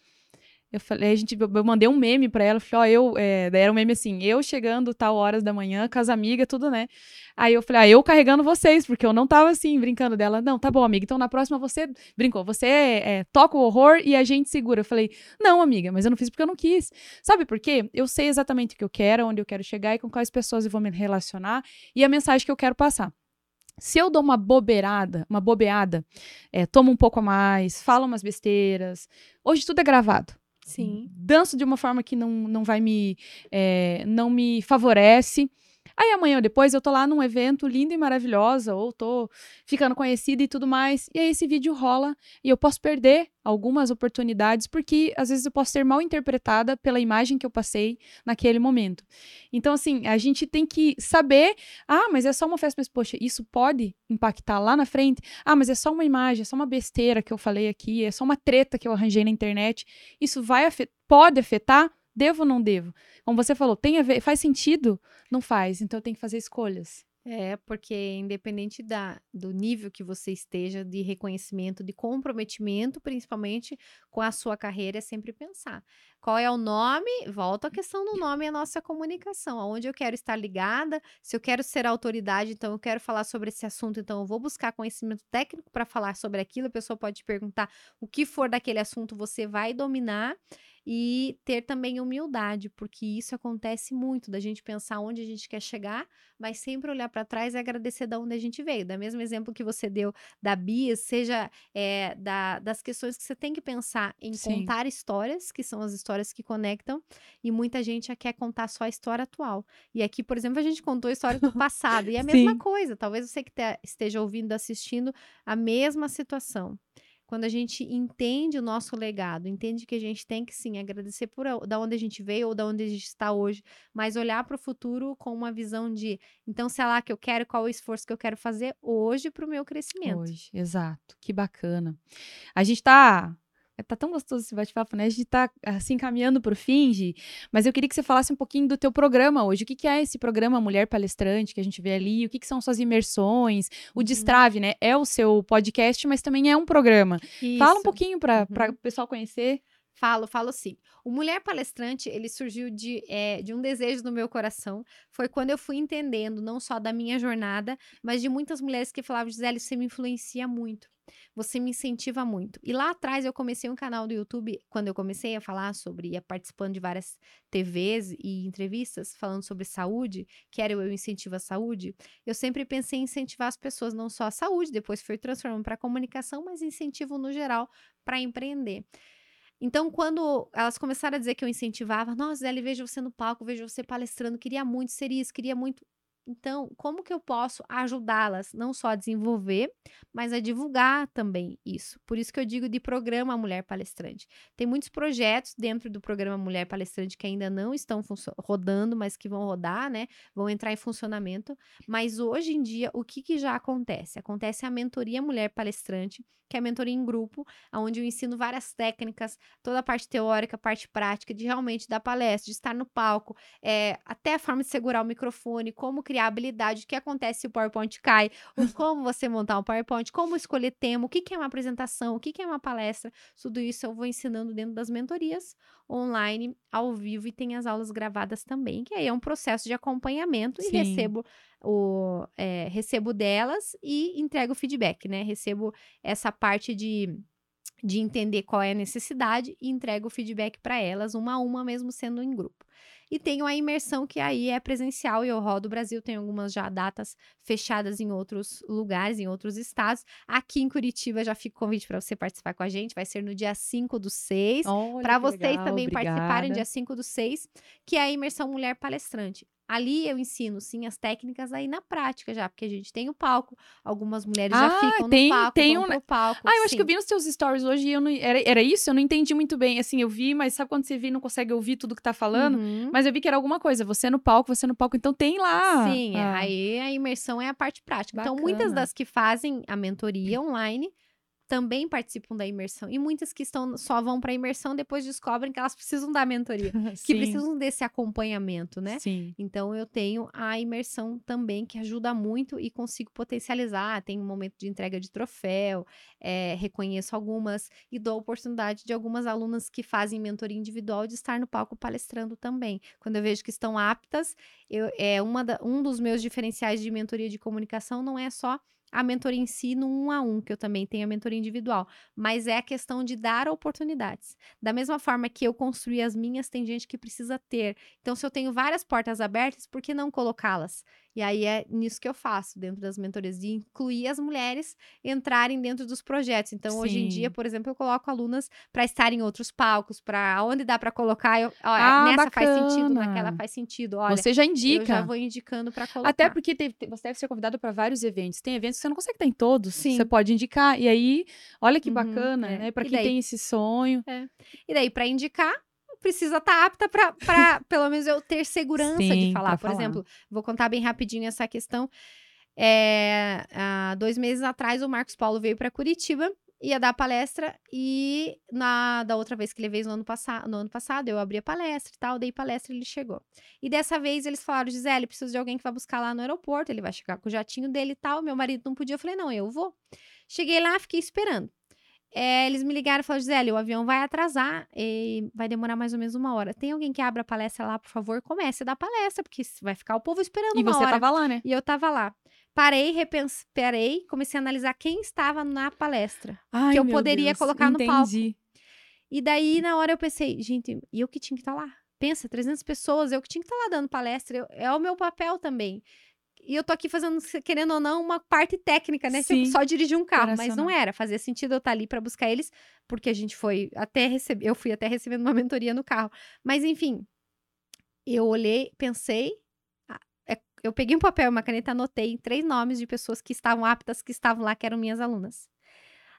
eu falei, a gente, eu mandei um meme pra ela, falei, ó, eu, é, daí era um meme assim, eu chegando tal horas da manhã, com as amigas, tudo, né? Aí eu falei, ah, eu carregando vocês, porque eu não tava assim, brincando dela. Não, tá bom, amiga, então na próxima você, brincou, você é, toca o horror e a gente segura. Eu falei, não, amiga, mas eu não fiz porque eu não quis. Sabe por quê? Eu sei exatamente o que eu quero, onde eu quero chegar e com quais pessoas eu vou me relacionar e a mensagem que eu quero passar. Se eu dou uma bobeirada, uma bobeada, é, tomo um pouco a mais, falo umas besteiras, hoje tudo é gravado. Sim. Danço de uma forma que não, não vai me. É, não me favorece. Aí amanhã ou depois eu tô lá num evento lindo e maravilhosa, ou tô ficando conhecida e tudo mais, e aí esse vídeo rola e eu posso perder algumas oportunidades porque às vezes eu posso ser mal interpretada pela imagem que eu passei naquele momento. Então assim, a gente tem que saber, ah, mas é só uma festa, mas poxa, isso pode impactar lá na frente. Ah, mas é só uma imagem, é só uma besteira que eu falei aqui, é só uma treta que eu arranjei na internet. Isso vai afet pode afetar Devo ou não devo? Como você falou, tem a ver, faz sentido? Não faz, então eu tenho que fazer escolhas. É, porque independente da, do nível que você esteja de reconhecimento, de comprometimento, principalmente com a sua carreira, é sempre pensar. Qual é o nome? Volta a questão do nome a nossa comunicação. Aonde eu quero estar ligada, se eu quero ser autoridade, então eu quero falar sobre esse assunto, então eu vou buscar conhecimento técnico para falar sobre aquilo. A pessoa pode perguntar o que for daquele assunto, você vai dominar e ter também humildade, porque isso acontece muito da gente pensar onde a gente quer chegar, mas sempre olhar para trás e agradecer da onde a gente veio. Da mesmo exemplo que você deu da Bia, seja é, da, das questões que você tem que pensar em Sim. contar histórias, que são as histórias que conectam, e muita gente quer contar só a história atual. E aqui, por exemplo, a gente contou a história do [LAUGHS] passado, e é a mesma coisa. Talvez você que esteja ouvindo, assistindo, a mesma situação quando a gente entende o nosso legado, entende que a gente tem que sim agradecer por da onde a gente veio ou da onde a gente está hoje, mas olhar para o futuro com uma visão de, então, sei lá que eu quero, qual o esforço que eu quero fazer hoje para o meu crescimento. Hoje, exato. Que bacana. A gente está tá tão gostoso esse bate-papo, né? A gente tá assim caminhando pro fim, Gi, mas eu queria que você falasse um pouquinho do teu programa hoje. O que, que é esse programa Mulher Palestrante que a gente vê ali? O que, que são suas imersões? O uhum. Destrave, né? É o seu podcast, mas também é um programa. Isso. Fala um pouquinho para uhum. o pessoal conhecer. Falo, falo sim. O Mulher Palestrante, ele surgiu de, é, de um desejo no meu coração. Foi quando eu fui entendendo, não só da minha jornada, mas de muitas mulheres que falavam, Gisele, você me influencia muito. Você me incentiva muito. E lá atrás eu comecei um canal do YouTube, quando eu comecei a falar sobre, ia participando de várias TVs e entrevistas falando sobre saúde, que era Eu Incentivo a Saúde, eu sempre pensei em incentivar as pessoas, não só a saúde, depois foi transformando para comunicação, mas incentivo no geral para empreender. Então, quando elas começaram a dizer que eu incentivava, nossa, Zé, vejo você no palco, vejo você palestrando, queria muito ser isso, queria muito Então, como que eu posso ajudá-las não só a desenvolver, mas a divulgar também isso? Por isso que eu digo de programa Mulher Palestrante. Tem muitos projetos dentro do programa Mulher Palestrante que ainda não estão rodando, mas que vão rodar, né? Vão entrar em funcionamento. Mas hoje em dia, o que, que já acontece? Acontece a mentoria Mulher Palestrante, que é a mentoria em grupo, onde eu ensino várias técnicas, toda a parte teórica, parte prática, de realmente dar palestra, de estar no palco, é, até a forma de segurar o microfone, como criar habilidade, o que acontece se o PowerPoint cai, [LAUGHS] como você montar um PowerPoint, como escolher tema, o que, que é uma apresentação, o que, que é uma palestra, tudo isso eu vou ensinando dentro das mentorias online, ao vivo, e tem as aulas gravadas também, que aí é um processo de acompanhamento Sim. e recebo o é, recebo delas e entrego o feedback, né? Recebo essa parte de de entender qual é a necessidade e entrego o feedback para elas, uma a uma, mesmo sendo em grupo. E tenho a imersão, que aí é presencial, e eu rodo o Brasil, tem algumas já datas fechadas em outros lugares, em outros estados. Aqui em Curitiba já fica o convite para você participar com a gente, vai ser no dia 5 do 6. Para vocês legal, também obrigada. participarem, dia 5 do 6, que é a imersão Mulher Palestrante. Ali eu ensino, sim, as técnicas aí na prática já, porque a gente tem o palco, algumas mulheres ah, já ficam tem, no palco, tem um... pro palco. Ah, eu sim. acho que eu vi nos seus stories hoje e eu não... Era, era isso? Eu não entendi muito bem, assim, eu vi, mas sabe quando você vê e não consegue ouvir tudo que tá falando? Uhum. Mas eu vi que era alguma coisa, você no palco, você no palco, então tem lá. Sim, ah. aí a imersão é a parte prática. Bacana. Então, muitas das que fazem a mentoria online também participam da imersão. E muitas que estão só vão para a imersão depois descobrem que elas precisam da mentoria, [LAUGHS] que precisam desse acompanhamento, né? Sim. Então eu tenho a imersão também que ajuda muito e consigo potencializar. Tem um momento de entrega de troféu, é, reconheço algumas e dou a oportunidade de algumas alunas que fazem mentoria individual de estar no palco palestrando também. Quando eu vejo que estão aptas, eu, é uma da, um dos meus diferenciais de mentoria de comunicação não é só a mentoria em si no um a um, que eu também tenho a mentoria individual, mas é a questão de dar oportunidades. Da mesma forma que eu construí as minhas, tem gente que precisa ter. Então, se eu tenho várias portas abertas, por que não colocá-las? E aí é nisso que eu faço, dentro das mentorias, de incluir as mulheres entrarem dentro dos projetos. Então, Sim. hoje em dia, por exemplo, eu coloco alunas para estar em outros palcos, para onde dá para colocar. Eu, ó, ah, nessa bacana. faz sentido, naquela faz sentido. Olha, você já indica. Eu já vou indicando para colocar. Até porque te, te, você deve ser convidado para vários eventos. Tem eventos que você não consegue estar em todos. Sim. Você pode indicar. E aí, olha que uhum, bacana, é. né? Para quem daí? tem esse sonho. É. E daí, para indicar, precisa estar tá apta para, [LAUGHS] pelo menos, eu ter segurança Sim, de falar. Por falar. exemplo, vou contar bem rapidinho essa questão. É, há dois meses atrás, o Marcos Paulo veio para Curitiba, ia dar palestra, e na da outra vez que ele veio no ano, passado, no ano passado, eu abri a palestra e tal, dei palestra e ele chegou. E dessa vez eles falaram, Gisele, preciso de alguém que vai buscar lá no aeroporto, ele vai chegar com o jatinho dele e tal. Meu marido não podia, eu falei, não, eu vou. Cheguei lá, fiquei esperando. É, eles me ligaram e falaram, Gisele, o avião vai atrasar e vai demorar mais ou menos uma hora. Tem alguém que abra a palestra lá, por favor? Comece a dar palestra, porque vai ficar o povo esperando e uma hora. E você tava lá, né? E eu tava lá. Parei, repensei, comecei a analisar quem estava na palestra. Ai, que eu poderia Deus, colocar entendi. no palco. E daí, na hora, eu pensei, gente, eu que tinha que estar tá lá. Pensa, 300 pessoas, eu que tinha que estar tá lá dando palestra. Eu, é o meu papel também. E eu tô aqui fazendo, querendo ou não, uma parte técnica, né? Tipo, Sim, só dirigir um carro. Mas não era. Fazia sentido eu estar tá ali para buscar eles, porque a gente foi até receber. Eu fui até recebendo uma [LAUGHS] mentoria no carro. Mas, enfim, eu olhei, pensei. É, eu peguei um papel e uma caneta, anotei três nomes de pessoas que estavam aptas, que estavam lá, que eram minhas alunas.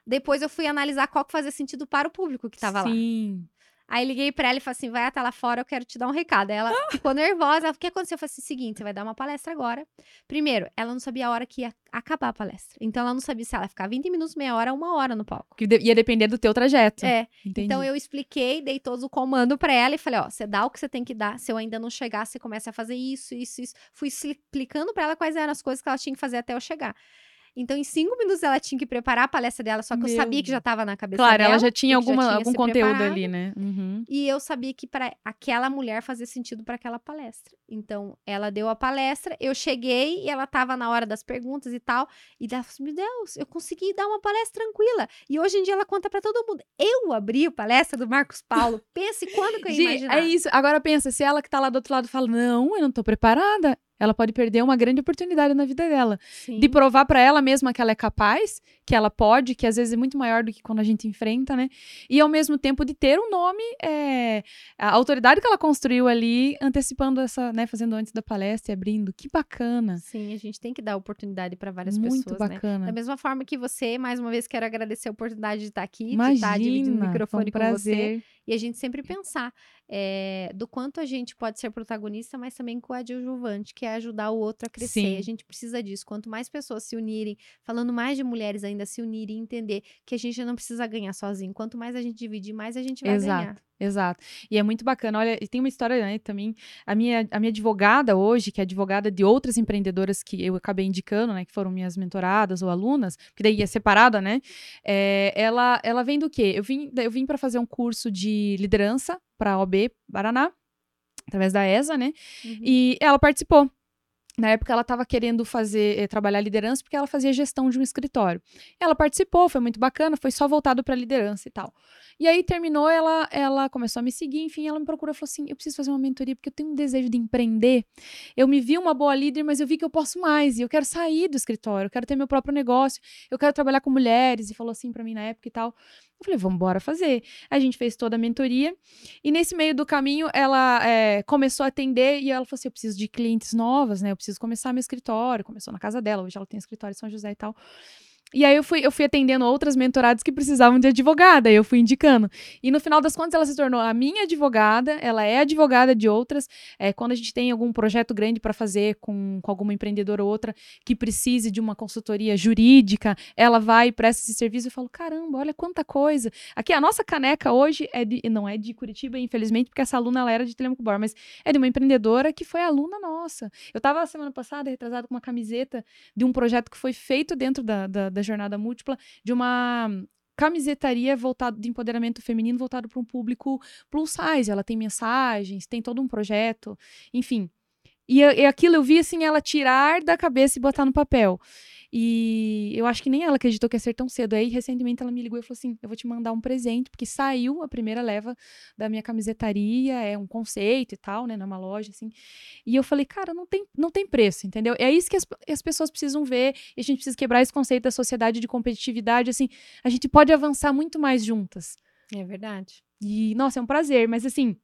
Depois eu fui analisar qual que fazia sentido para o público que estava lá. Sim. Aí liguei pra ela e falei assim: vai até lá fora, eu quero te dar um recado. Aí ela [LAUGHS] ficou nervosa. O que aconteceu? Eu falei assim: seguinte, você vai dar uma palestra agora. Primeiro, ela não sabia a hora que ia acabar a palestra. Então ela não sabia se ela ia ficar 20 minutos, meia hora, uma hora no palco. Que ia depender do teu trajeto. É. Entendi. Então eu expliquei, dei todo o comando pra ela e falei: ó, você dá o que você tem que dar. Se eu ainda não chegar, você começa a fazer isso, isso, isso. Fui explicando pra ela quais eram as coisas que ela tinha que fazer até eu chegar. Então, em cinco minutos ela tinha que preparar a palestra dela, só que Meu eu sabia que já estava na cabeça claro, dela. Claro, ela já tinha, alguma, já tinha algum conteúdo ali, né? Uhum. E eu sabia que para aquela mulher fazia sentido para aquela palestra. Então, ela deu a palestra, eu cheguei e ela estava na hora das perguntas e tal. E ela falou assim, meu Deus, eu consegui dar uma palestra tranquila. E hoje em dia ela conta para todo mundo. Eu abri a palestra do Marcos Paulo. Pense quando que eu ia imaginar. É isso. Agora pensa, se ela que tá lá do outro lado fala, não, eu não tô preparada ela pode perder uma grande oportunidade na vida dela. Sim. De provar para ela mesma que ela é capaz, que ela pode, que às vezes é muito maior do que quando a gente enfrenta, né? E ao mesmo tempo de ter um nome, é, a autoridade que ela construiu ali, antecipando essa, né, fazendo antes da palestra e abrindo. Que bacana. Sim, a gente tem que dar oportunidade para várias muito pessoas, né? bacana. Né? Da mesma forma que você, mais uma vez, quero agradecer a oportunidade de estar aqui, Imagina, de estar dividindo o microfone um com você. E a gente sempre pensar é, do quanto a gente pode ser protagonista, mas também coadjuvante, que é ajudar o outro a crescer. Sim. A gente precisa disso. Quanto mais pessoas se unirem, falando mais de mulheres ainda se unirem e entender que a gente não precisa ganhar sozinho. Quanto mais a gente dividir, mais a gente vai Exato. ganhar. Exato. E é muito bacana. Olha, e tem uma história né, também. A minha, a minha advogada hoje, que é advogada de outras empreendedoras que eu acabei indicando, né? Que foram minhas mentoradas ou alunas, que daí é separada, né? É, ela, ela vem do quê? Eu vim, eu vim para fazer um curso de liderança para a OB Paraná, através da ESA, né? Uhum. E ela participou. Na época ela estava querendo fazer eh, trabalhar liderança porque ela fazia gestão de um escritório. Ela participou, foi muito bacana, foi só voltado para liderança e tal. E aí terminou, ela ela começou a me seguir, enfim, ela me procurou falou assim: "Eu preciso fazer uma mentoria porque eu tenho um desejo de empreender. Eu me vi uma boa líder, mas eu vi que eu posso mais e eu quero sair do escritório, eu quero ter meu próprio negócio, eu quero trabalhar com mulheres" e falou assim para mim na época e tal. Eu falei, vamos embora fazer. A gente fez toda a mentoria. E nesse meio do caminho, ela é, começou a atender e ela falou assim: eu preciso de clientes novas, né? Eu preciso começar meu escritório. Começou na casa dela, hoje ela tem escritório em São José e tal. E aí eu fui, eu fui atendendo outras mentoradas que precisavam de advogada, eu fui indicando. E no final das contas, ela se tornou a minha advogada, ela é advogada de outras. É, quando a gente tem algum projeto grande para fazer com, com alguma empreendedora ou outra que precise de uma consultoria jurídica, ela vai e presta esse serviço. Eu falo, caramba, olha quanta coisa. Aqui, a nossa caneca hoje é de, não é de Curitiba, infelizmente, porque essa aluna ela era de Telemaco Bor, mas é de uma empreendedora que foi aluna nossa. Eu estava semana passada retrasada com uma camiseta de um projeto que foi feito dentro da, da, da jornada múltipla de uma camisetaria voltado de empoderamento feminino voltado para um público plus size. Ela tem mensagens, tem todo um projeto, enfim. E, e aquilo eu vi assim ela tirar da cabeça e botar no papel. E eu acho que nem ela acreditou que ia ser tão cedo. Aí, recentemente, ela me ligou e falou assim: Eu vou te mandar um presente, porque saiu a primeira leva da minha camisetaria, é um conceito e tal, né? Numa loja, assim. E eu falei, cara, não tem, não tem preço, entendeu? É isso que as, as pessoas precisam ver, e a gente precisa quebrar esse conceito da sociedade de competitividade, assim. A gente pode avançar muito mais juntas. É verdade. E, nossa, é um prazer, mas assim.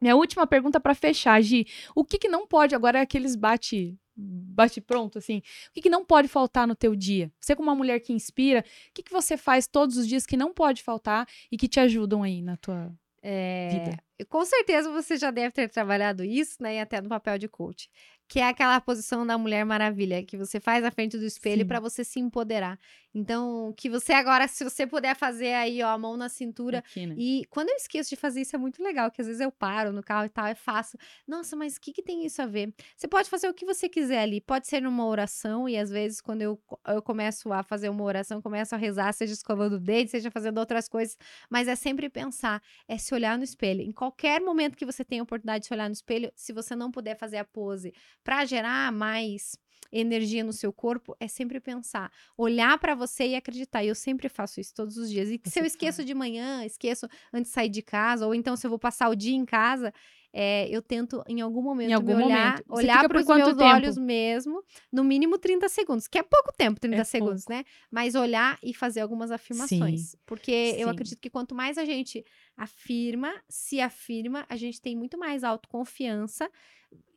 Minha última pergunta para fechar, Gi. O que, que não pode agora é aqueles bate bate pronto, assim. O que, que, não pode faltar no teu dia? Você como uma mulher que inspira, o que, que você faz todos os dias que não pode faltar e que te ajudam aí na tua é, vida? Com certeza você já deve ter trabalhado isso, né? E até no papel de coach que é aquela posição da Mulher Maravilha, que você faz à frente do espelho para você se empoderar. Então, que você agora, se você puder fazer aí, ó, a mão na cintura. Aqui, né? E quando eu esqueço de fazer isso, é muito legal, que às vezes eu paro no carro e tal, é fácil. Nossa, mas o que, que tem isso a ver? Você pode fazer o que você quiser ali. Pode ser numa oração, e às vezes, quando eu, eu começo a fazer uma oração, começo a rezar, seja escovando o dedo, seja fazendo outras coisas, mas é sempre pensar, é se olhar no espelho. Em qualquer momento que você tenha a oportunidade de se olhar no espelho, se você não puder fazer a pose para gerar mais energia no seu corpo é sempre pensar, olhar para você e acreditar. E eu sempre faço isso todos os dias. E se eu esqueço de manhã, esqueço antes de sair de casa, ou então se eu vou passar o dia em casa, é, eu tento em algum momento em algum me olhar, momento. olhar para os meus tempo? olhos mesmo, no mínimo 30 segundos, que é pouco tempo, 30 é segundos, pouco. né? Mas olhar e fazer algumas afirmações. Sim. Porque Sim. eu acredito que quanto mais a gente afirma, se afirma, a gente tem muito mais autoconfiança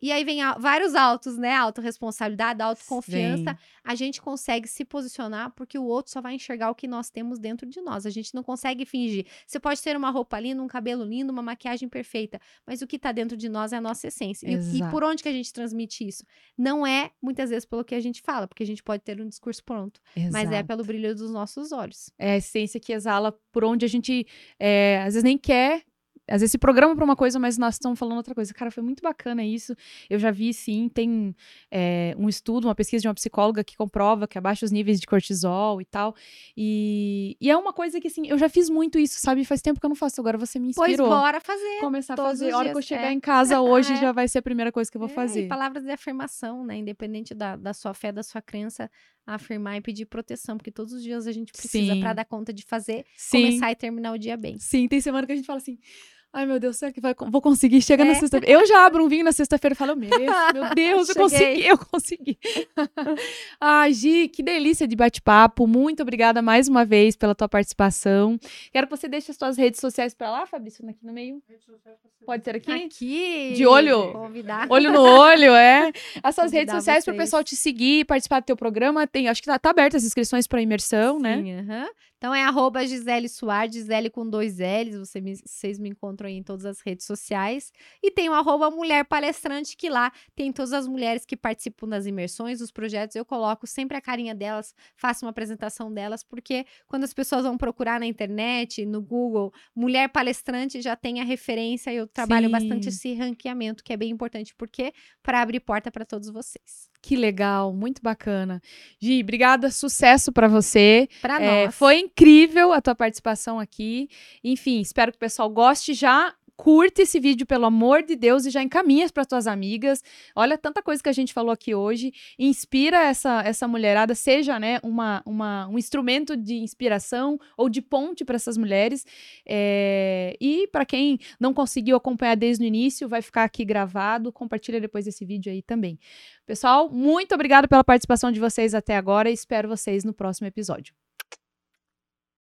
e aí vem vários autos, né? Autoresponsabilidade, autoconfiança. Sim. A gente consegue se posicionar porque o outro só vai enxergar o que nós temos dentro de nós. A gente não consegue fingir. Você pode ter uma roupa linda, um cabelo lindo, uma maquiagem perfeita, mas o que está dentro de nós é a nossa essência. E, e, por onde que a gente transmite isso? Não é muitas vezes pelo que a gente fala, porque a gente pode ter um discurso pronto, Exato. mas é pelo brilho dos nossos olhos. É a essência que exala por onde a gente é, às vezes nem quer às vezes se programa para uma coisa, mas nós estamos falando outra coisa. Cara, foi muito bacana isso. Eu já vi, sim, tem é, um estudo, uma pesquisa de uma psicóloga que comprova que abaixa os níveis de cortisol e tal. E, e é uma coisa que, assim, eu já fiz muito isso, sabe? Faz tempo que eu não faço, agora você me inspirou. Pois bora fazer. Começar a fazer. A hora que eu chegar é. em casa hoje é. [LAUGHS] já vai ser a primeira coisa que eu vou é, fazer. palavras de afirmação, né? Independente da, da sua fé, da sua crença, afirmar e pedir proteção, porque todos os dias a gente precisa para dar conta de fazer, Sim. começar e terminar o dia bem. Sim, tem semana que a gente fala assim: Ai, meu Deus, será que vai, vou conseguir? Chega é. na sexta-feira. Eu já abro um vinho na sexta-feira e falo, meu Deus, [LAUGHS] eu consegui, eu consegui. [LAUGHS] Ai, Gi, que delícia de bate-papo. Muito obrigada mais uma vez pela tua participação. Quero que você deixe as tuas redes sociais para lá, Fabrício, aqui no meio. Pode ser aqui? Aqui. De olho. Convidar. Olho no olho, é. [LAUGHS] As suas redes sociais para o pessoal te seguir, participar do teu programa. Tem, acho que tá, tá aberta as inscrições para imersão, Sim, né? Uh -huh. Então é arroba Gisele Soares, Gisele com dois L's, você me, vocês me encontram aí em todas as redes sociais. E tem o arroba Mulher Palestrante, que lá tem todas as mulheres que participam das imersões, dos projetos. Eu coloco sempre a carinha delas, faço uma apresentação delas, porque quando as pessoas vão procurar na internet, no Google, Mulher Palestrante, já tem a referência e eu trabalho Sim. bastante esse ranqueamento, que é bem importante, porque para abrir porta para todos vocês. Que legal, muito bacana. Gi, obrigada, sucesso para você. Para é, nós. Foi incrível a tua participação aqui. Enfim, espero que o pessoal goste já curte esse vídeo, pelo amor de Deus, e já encaminha para tuas amigas. Olha tanta coisa que a gente falou aqui hoje. Inspira essa, essa mulherada, seja né, uma, uma, um instrumento de inspiração ou de ponte para essas mulheres. É... E para quem não conseguiu acompanhar desde o início, vai ficar aqui gravado. Compartilha depois esse vídeo aí também. Pessoal, muito obrigado pela participação de vocês até agora e espero vocês no próximo episódio.